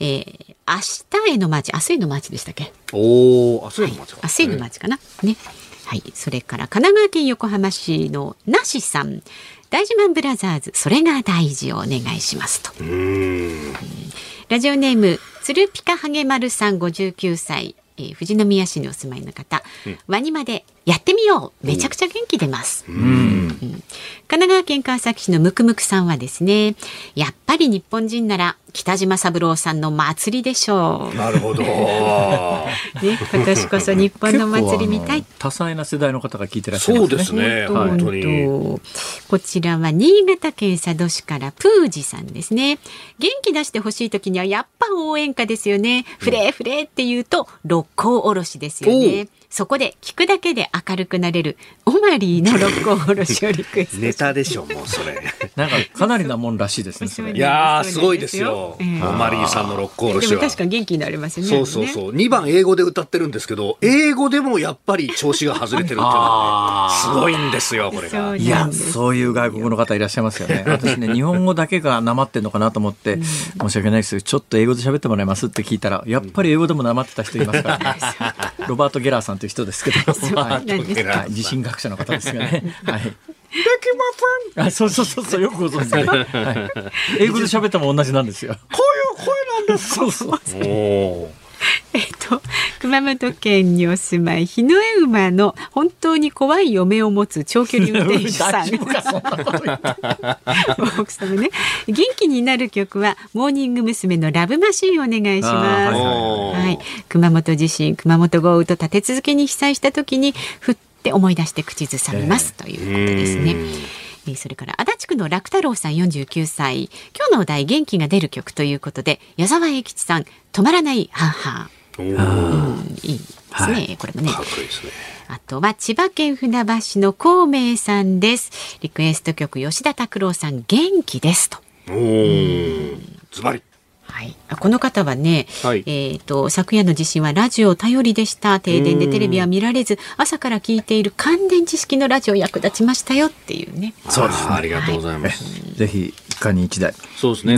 えー、明日への街、明日への街でしたっけ？おお、明日への街か、明日への街かな。ね。はい、それから神奈川県横浜市のなしさん。大事マンブラザーズ、それが大事をお願いしますと。ラジオネーム、つるぴかはげまるさん59歳。えー、富士宮市にお住まいの方、うん、ワニマでやってみようめちゃくちゃ元気出ます、神奈川県川崎市のむくむくさんはですねやっぱり日本人なら北島三郎さんの祭りでしょう。なるほど。ね、今年こそ日本の祭りみたい。多彩な世代の方が聞いてらっしゃる、ね、そうですね。本当に。こちらは新潟県佐渡市からプージさんですね。元気出してほしい時にはやっぱ応援歌ですよね。フレーフレーって言うと六甲おろしですよね。そこで聞くだけで明るくなれるオマリーの六甲おろしをリクエスト。ネタでしょもうそれ。なんかかなりなもんらしいですね いやすごいですよ、オマリーさんの六甲おろしは。確かに元気になりますよね。そうそうそう。二番英語で歌ってるんですけど英語でもやっぱり調子が外れてるっていうのは、ね、すごいんですよこれが。いやそういう外国の方いらっしゃいますよね。私ね日本語だけがなまってんのかなと思って、申し訳ないですけどちょっと英語で喋ってもらいますって聞いたらやっぱり英語でもなまってた人いますから、ね、ロバート・ゲラーさんという人ですけど、はい、地震学者の方ですよね。はい。できません。あ、そうそうそうそう、よくご存知で、はい。英語で喋っても同じなんですよ。こういう声なんですそうそう。お えっと、熊本県にお住まい日の絵馬の本当に怖い嫁を持つ長距離運転手さん。奥様ね。元気になる曲はモーニング娘。のラブマシーンお願いします、はい、熊本地震熊本豪雨と立て続けに被災した時にふって思い出して口ずさみます、ということですね。それから足立区の楽太郎さん49歳今日のお題元気が出る曲ということで矢沢永吉さん止まらない母うん、いいですね、はい、これもね。あとは千葉県船橋の孔明さんです。リクエスト曲吉田拓郎さん元気ですと。おお、ズバリ。はい、この方はね、はい、えっ、ー、と昨夜の地震はラジオ頼りでした。停電でテレビは見られず朝から聞いている乾電知識のラジオ役立ちましたよっていうね。そうです、ね、ありがとうございます、はい、ぜひ一家に一台。そうですね。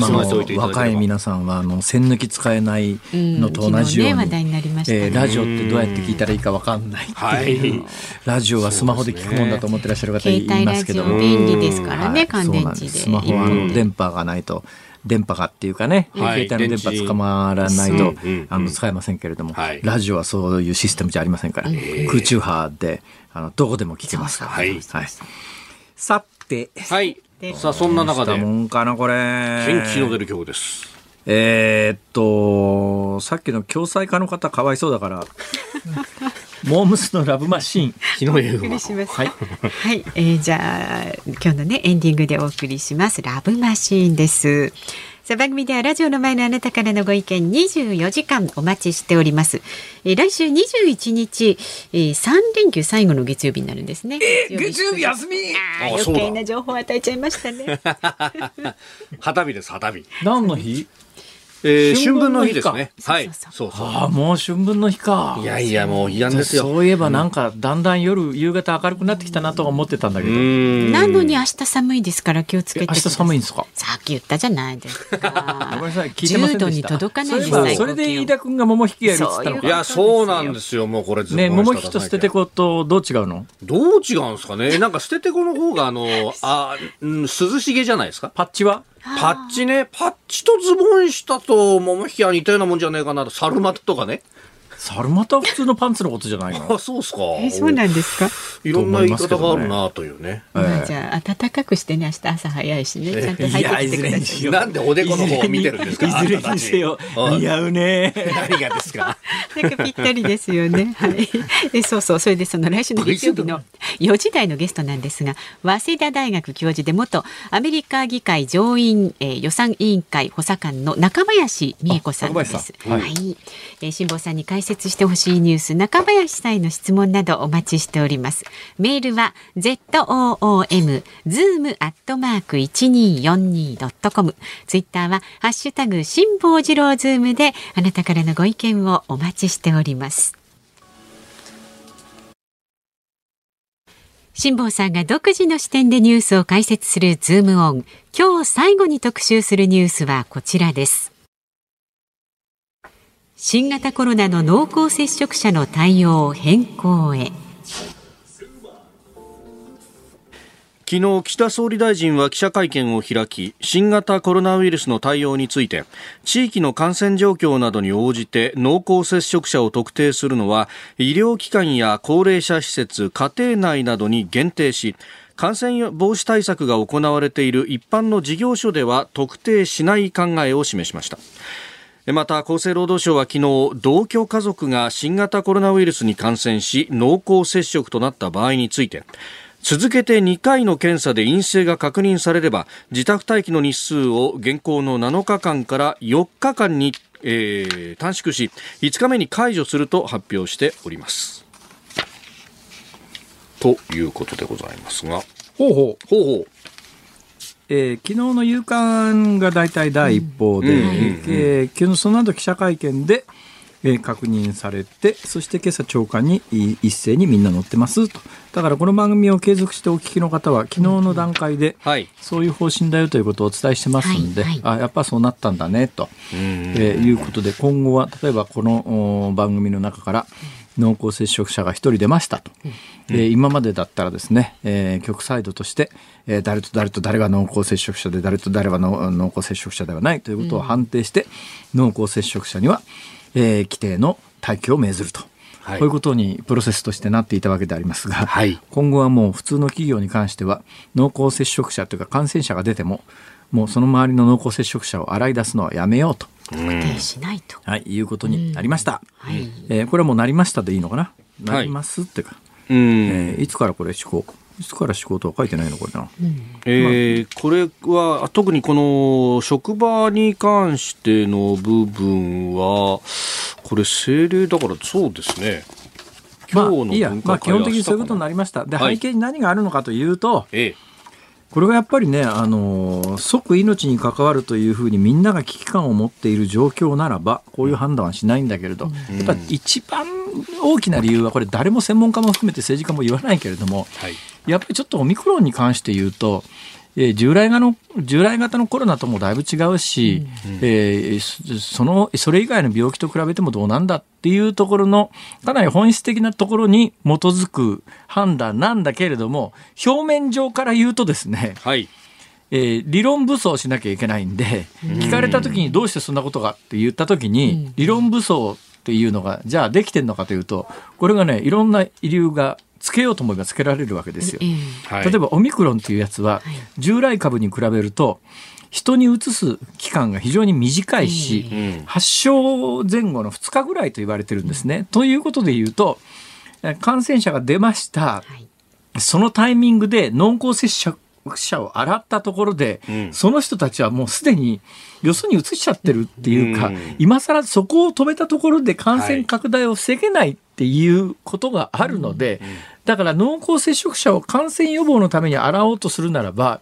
若い皆さんはあの線抜き使えないのと同じように、ね、話題になりました、ね、えー、ラジオってどうやって聞いたらいいかわかんないっていう、ラジオはスマホで聞くもんだと思ってらっしゃる方いますけど。便利ですからね乾電池で。スマホは電波がないと電波がっていうかね、はい、携帯の電波捕まらないと、あの使えませんけれども、はい、ラジオはそういうシステムじゃありませんから、空中波であのどこでも聞けますから、はい、はい、さて、はい、さあそんな中で。もんかなこれ。元気の出る曲です。えー、っとさっきの共済化の方かわいそうだから モームスのラブマシーン。日の絵馬。はい。はい、えー、じゃあ今日のねエンディングでお送りしますラブマシーンです。さあ番組ではラジオの前のあなたからのご意見24時間お待ちしております。えー、来週21日、えー、3連休最後の月曜日になるんですね。えー、月曜日休み余計な情報を与えちゃいましたね。旗日です、旗日。何の日？えー、春分の日ですね。はい。そうそう。ああ、もう春分の日か。いやいや、もう嫌ですよ。そういえばなんか、だんだん夜、夕方明るくなってきたなと思ってたんだけど。なのに明日寒いですから気をつけて明日寒いんですか？さっき言ったじゃないですか。ごめんなさい、聞いてませんでした。10度に届かないですそれで飯田君が桃引きやるって言ったのいや、そうなんですよ、もうこれね、桃引きと捨ててことどう違うの？どう違うんですかね。なんか捨ててこの方が、あの、あ、うん、涼しげじゃないですか？パッチは？パッチね、パッチとズボン下と桃引きは似たようなもんじゃねえかなと、サルマトとかね。サルマタは普通のパンツのことじゃないの？あ、そうっすか。え、そうなんですか？いろんな言い方があるなというね。まあ、じゃあ、暖かくしてね、明日朝早いしね、ちゃんと入ってきてください。なんでおでこの方を見てるんですか？いずれにせよ、似合うね。何がですか？なんかぴったりですよね。はい。え、そうそう、それでその来週の月曜日の4時台のゲストなんですが、早稲田大学教授で元アメリカ議会上院、えー、予算委員会補佐官の中林美恵子さんです。はい。はい、えー、辛坊さんに解説してほしいニューニュース中林さんへの質問などお待ちしております。メールは zoom zoom アットマーク一二四二ドットコムツイッターはハッシュタグ辛坊治郎ズームであなたからのご意見をお待ちしております。辛坊さんが独自の視点でニュースを解説するズームオン。今日最後に特集するニュースはこちらです。新型コロナの濃厚接触者の対応変更へ。昨日岸田総理大臣は記者会見を開き新型コロナウイルスの対応について地域の感染状況などに応じて濃厚接触者を特定するのは医療機関や高齢者施設家庭内などに限定し感染防止対策が行われている一般の事業所では特定しない考えを示しました。また厚生労働省は昨日同居家族が新型コロナウイルスに感染し濃厚接触となった場合について続けて2回の検査で陰性が確認されれば自宅待機の日数を現行の7日間から4日間に、えー、短縮し5日目に解除すると発表しております。ということでございますが。ほうほう。ほうほうえー、昨日の夕刊が大体第一報で、え昨日その後記者会見で、えー、確認されてそして今朝長官に一斉にみんな載ってますと。だからこの番組を継続してお聞きの方は昨日の段階で、そういう方針だよということをお伝えしてますんで、はいはい、あやっぱそうなったんだねと、えー、いうことで今後は例えばこの番組の中から濃厚接触者が1人出ましたと、うん、えー、今までだったらですね、えー、局サイドとして、えー、誰と誰と誰が濃厚接触者で誰と誰は濃厚接触者ではないということを判定して、うん、濃厚接触者には、えー、規定の退去を命ずると。はい、こういうことにプロセスとしてなっていたわけでありますが、はい、今後はもう普通の企業に関しては濃厚接触者というか感染者が出てももうその周りの濃厚接触者を洗い出すのはやめようと。特定しないと、はい、いうことになりました、はい、えー、これはもうなりましたでいいのかな？なりますっていうか、はい、えー、いつからこれ施行？いつから施行とは書いてないのこれな、うん、えー、これは特にこの職場に関しての部分はこれ政令だからそうですね。まあいいや、まあ、基本的にそういうことになりました。で、背景に何があるのかというと、ええ。これがやっぱりね、あの即命に関わるというふうにみんなが危機感を持っている状況ならば、こういう判断はしないんだけれど、うん、やっぱ一番大きな理由は、これ、誰も専門家も含めて政治家も言わないけれども、はい、やっぱりちょっとオミクロンに関して言うと、えー、従来型の従来型のコロナともだいぶ違うし、うん、えー、そのそれ以外の病気と比べてもどうなんだっていうところのかなり本質的なところに基づく判断なんだけれども表面上から言うとですね、はい。えー、理論武装しなきゃいけないんで、聞かれた時にどうしてそんなことがって言った時に、理論武装っていうのがじゃあできてるのかというとこれがねいろんな理由がつけようと思えばつけられるわけですよ。例えばオミクロンというやつは、従来株に比べると人にうつす期間が非常に短いし、発症前後の2日ぐらいと言われてるんですね。ということで言うと感染者が出ました、はい、そのタイミングで濃厚接触者を洗ったところで、うん、その人たちはもうすでによそに移しちゃってるっていうか、うん、今更そこを止めたところで感染拡大を防げないっていうことがあるので、はい、だから濃厚接触者を感染予防のために洗おうとするならば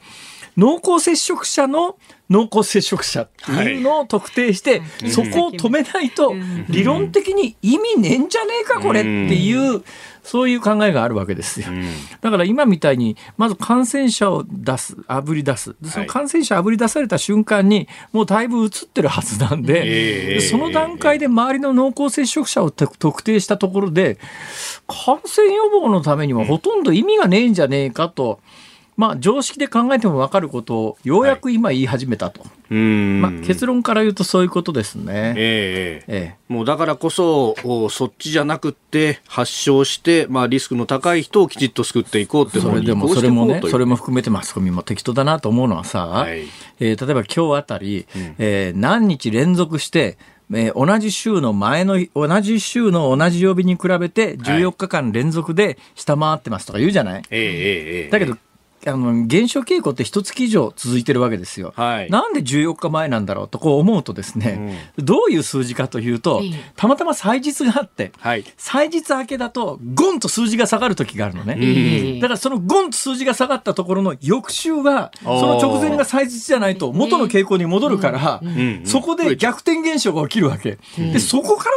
濃厚接触者の濃厚接触者っていうのを特定して、はい、そこを止めないと理論的に意味ねえんじゃねえかこれっていうそういう考えがあるわけですよ。だから今みたいにまず感染者を出すあぶり出すその感染者あぶり出された瞬間にもうだいぶ移ってるはずなんで、その段階で周りの濃厚接触者を特定したところで感染予防のためにはほとんど意味がねえんじゃねえかと。まあ、常識で考えても分かることをようやく今言い始めたと、はい、まあ、結論から言うとそういうことですね、えー、えー、もうだからこそそっちじゃなくて発症して、まあ、リスクの高い人をきちっと救っていこうってそれでもそれもねそれも含めてマスコミも適当だなと思うのはさ、はい、えー、例えば今日あたり、うん、えー、何日連続してえー、同じ週の前の、同じ週の同じ曜日に比べて14日間連続で下回ってますとか言うじゃない、はい、えー、だけどあの減少傾向って一月以上続いてるわけですよ、はい、なんで14日前なんだろうとこう思うとですね、うん、どういう数字かというと、たまたま祭日があって、はい、祭日明けだとゴンと数字が下がる時があるのね、だからそのゴンと数字が下がったところの翌週はその直前が祭日じゃないと元の傾向に戻るから、そこで逆転現象が起きるわけ、でそこか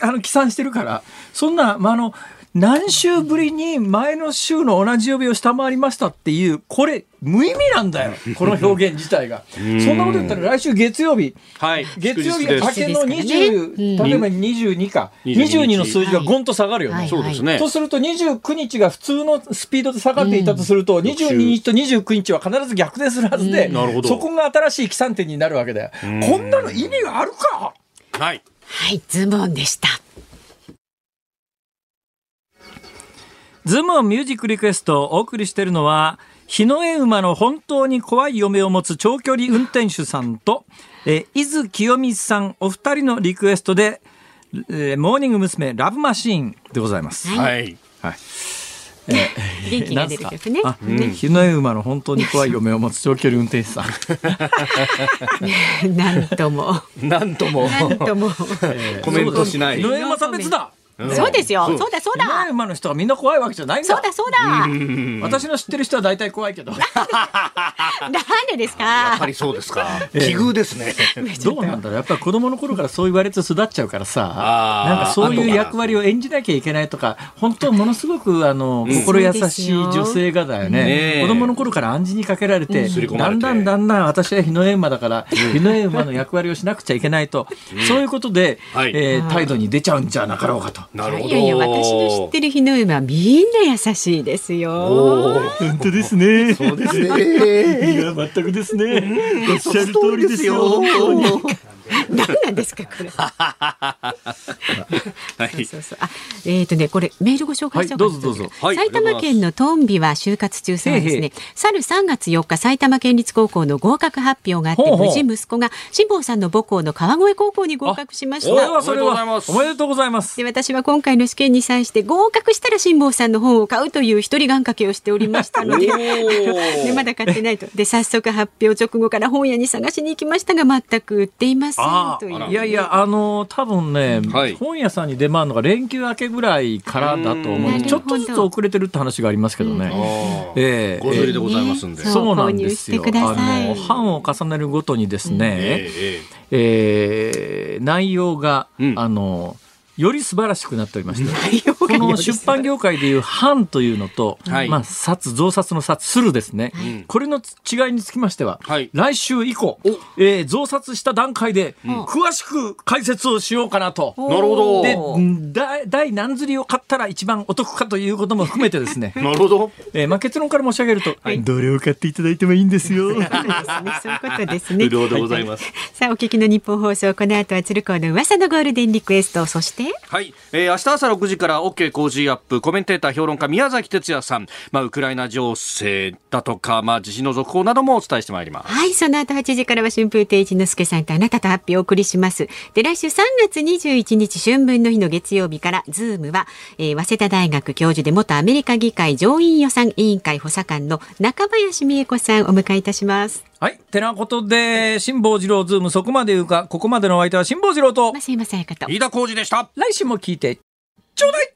らあの起算してるからそんな、まあ、あの何週ぶりに前の週の同じ曜日を下回りましたっていう、これ、無意味なんだよ、この表現自体が。そんなこと言ったら来週月曜日、はい、月曜日明けの20、例えば22か、22の数字がゴンと下がるよね。そうですね。とすると29日が普通のスピードで下がっていたとすると、22日と29日は必ず逆転するはずで、そこが新しい起算点になるわけだよ。こんなの意味があるか？はい。はい、ズボンでした。ズームオンミュージックリクエストをお送りしているのは、日の絵馬の本当に怖い嫁を持つ長距離運転手さんと、え伊豆清美さんお二人のリクエストで、えー、モーニング娘。ラブマシーンでございます。はい。はい。えー、元気が出る曲ね。あ、ね、日の絵馬の本当に怖い嫁を持つ長距離運転手さん。なんとも。なんとも。なんとも。えー、コメントしない。日の絵馬差別だ。そうですよ。そうだそうだ。馬の人はみんな怖いわけじゃないんだ。そうだそうだ。私の知ってる人は大体怖いけど。なんでですか？やっぱりそうですか。奇遇ですね。どうなんだろう。やっぱり子供の頃からそう言われて育っちゃうからさ、なんかそういう役割を演じなきゃいけないとか、本当ものすごくあの心優しい女性がだよね。子供の頃から暗示にかけられて、だんだんだんだん私は日の絵馬だから日の絵馬の役割をしなくちゃいけないと、そういうことで、え態度に出ちゃうんじゃなかろうかと。なるほど。いやいや、私の知ってる日の上はみんな優しいですよ。本当ですね。そうですね。いや、全くですね。おっしゃる通りですよ。何なんですかこれ。はい。そうそうそうあえっ、ー、とねこれメールご紹介しちゃうどうぞどうぞ。埼玉県のトンビは就活中さんですね。去る3月4日埼玉県立高校の合格発表があって無事息子が辛坊さんの母校の川越高校に合格しました。おめでとうございます。で私は今回の試験に際して合格したら辛坊さんの本を買うという一人願掛けをしておりましたので でまだ買ってないと。で早速発表直後から本屋に探しに行きましたが全く売っていません。いやいや、あの多分ね、はい、本屋さんに出回るのが連休明けぐらいからだと思うちょっとずつ遅れてるって話がありますけどね。えー、ご存でございますんで。そうなんですよ。あの版を重ねるごとにですね、えー、えー、内容が、うん、あのより素晴らしくなっておりまして この出版業界でいう版というのと、はい、まあ、札増刷の札するですね、はい、これの違いにつきましては、はい、来週以降、えー、増刷した段階で、詳しく解説をしようかなと。なるほど。で第何釣りを買ったら一番お得かということも含めてですね。なるほど、えーまあ、結論から申し上げると、どれを買っていただいてもいいんですよ。そういうことですね。うでございます。さあお聞きの日本放送この後は鶴子の噂のゴールデンリクエストそしてはい、えー、明日朝6時から OK 工事アップ。コメンテーター評論家宮崎哲也さん、まあ、ウクライナ情勢だとか、まあ、地震の続報などもお伝えしてまいります。はい。その後8時からは春風亭一之輔さんとあなたと発表をお送りします。で来週3月21日春分の日の月曜日からズームは、えー、早稲田大学教授で元アメリカ議会上院予算委員会補佐官の中林美恵子さんお迎えいたします。はい。てなことで、辛坊治郎ズームそこまで言うか、ここまでのお相手は辛坊治郎と、増山さやかと、飯田浩二でした。来週も聞いて、ちょうだい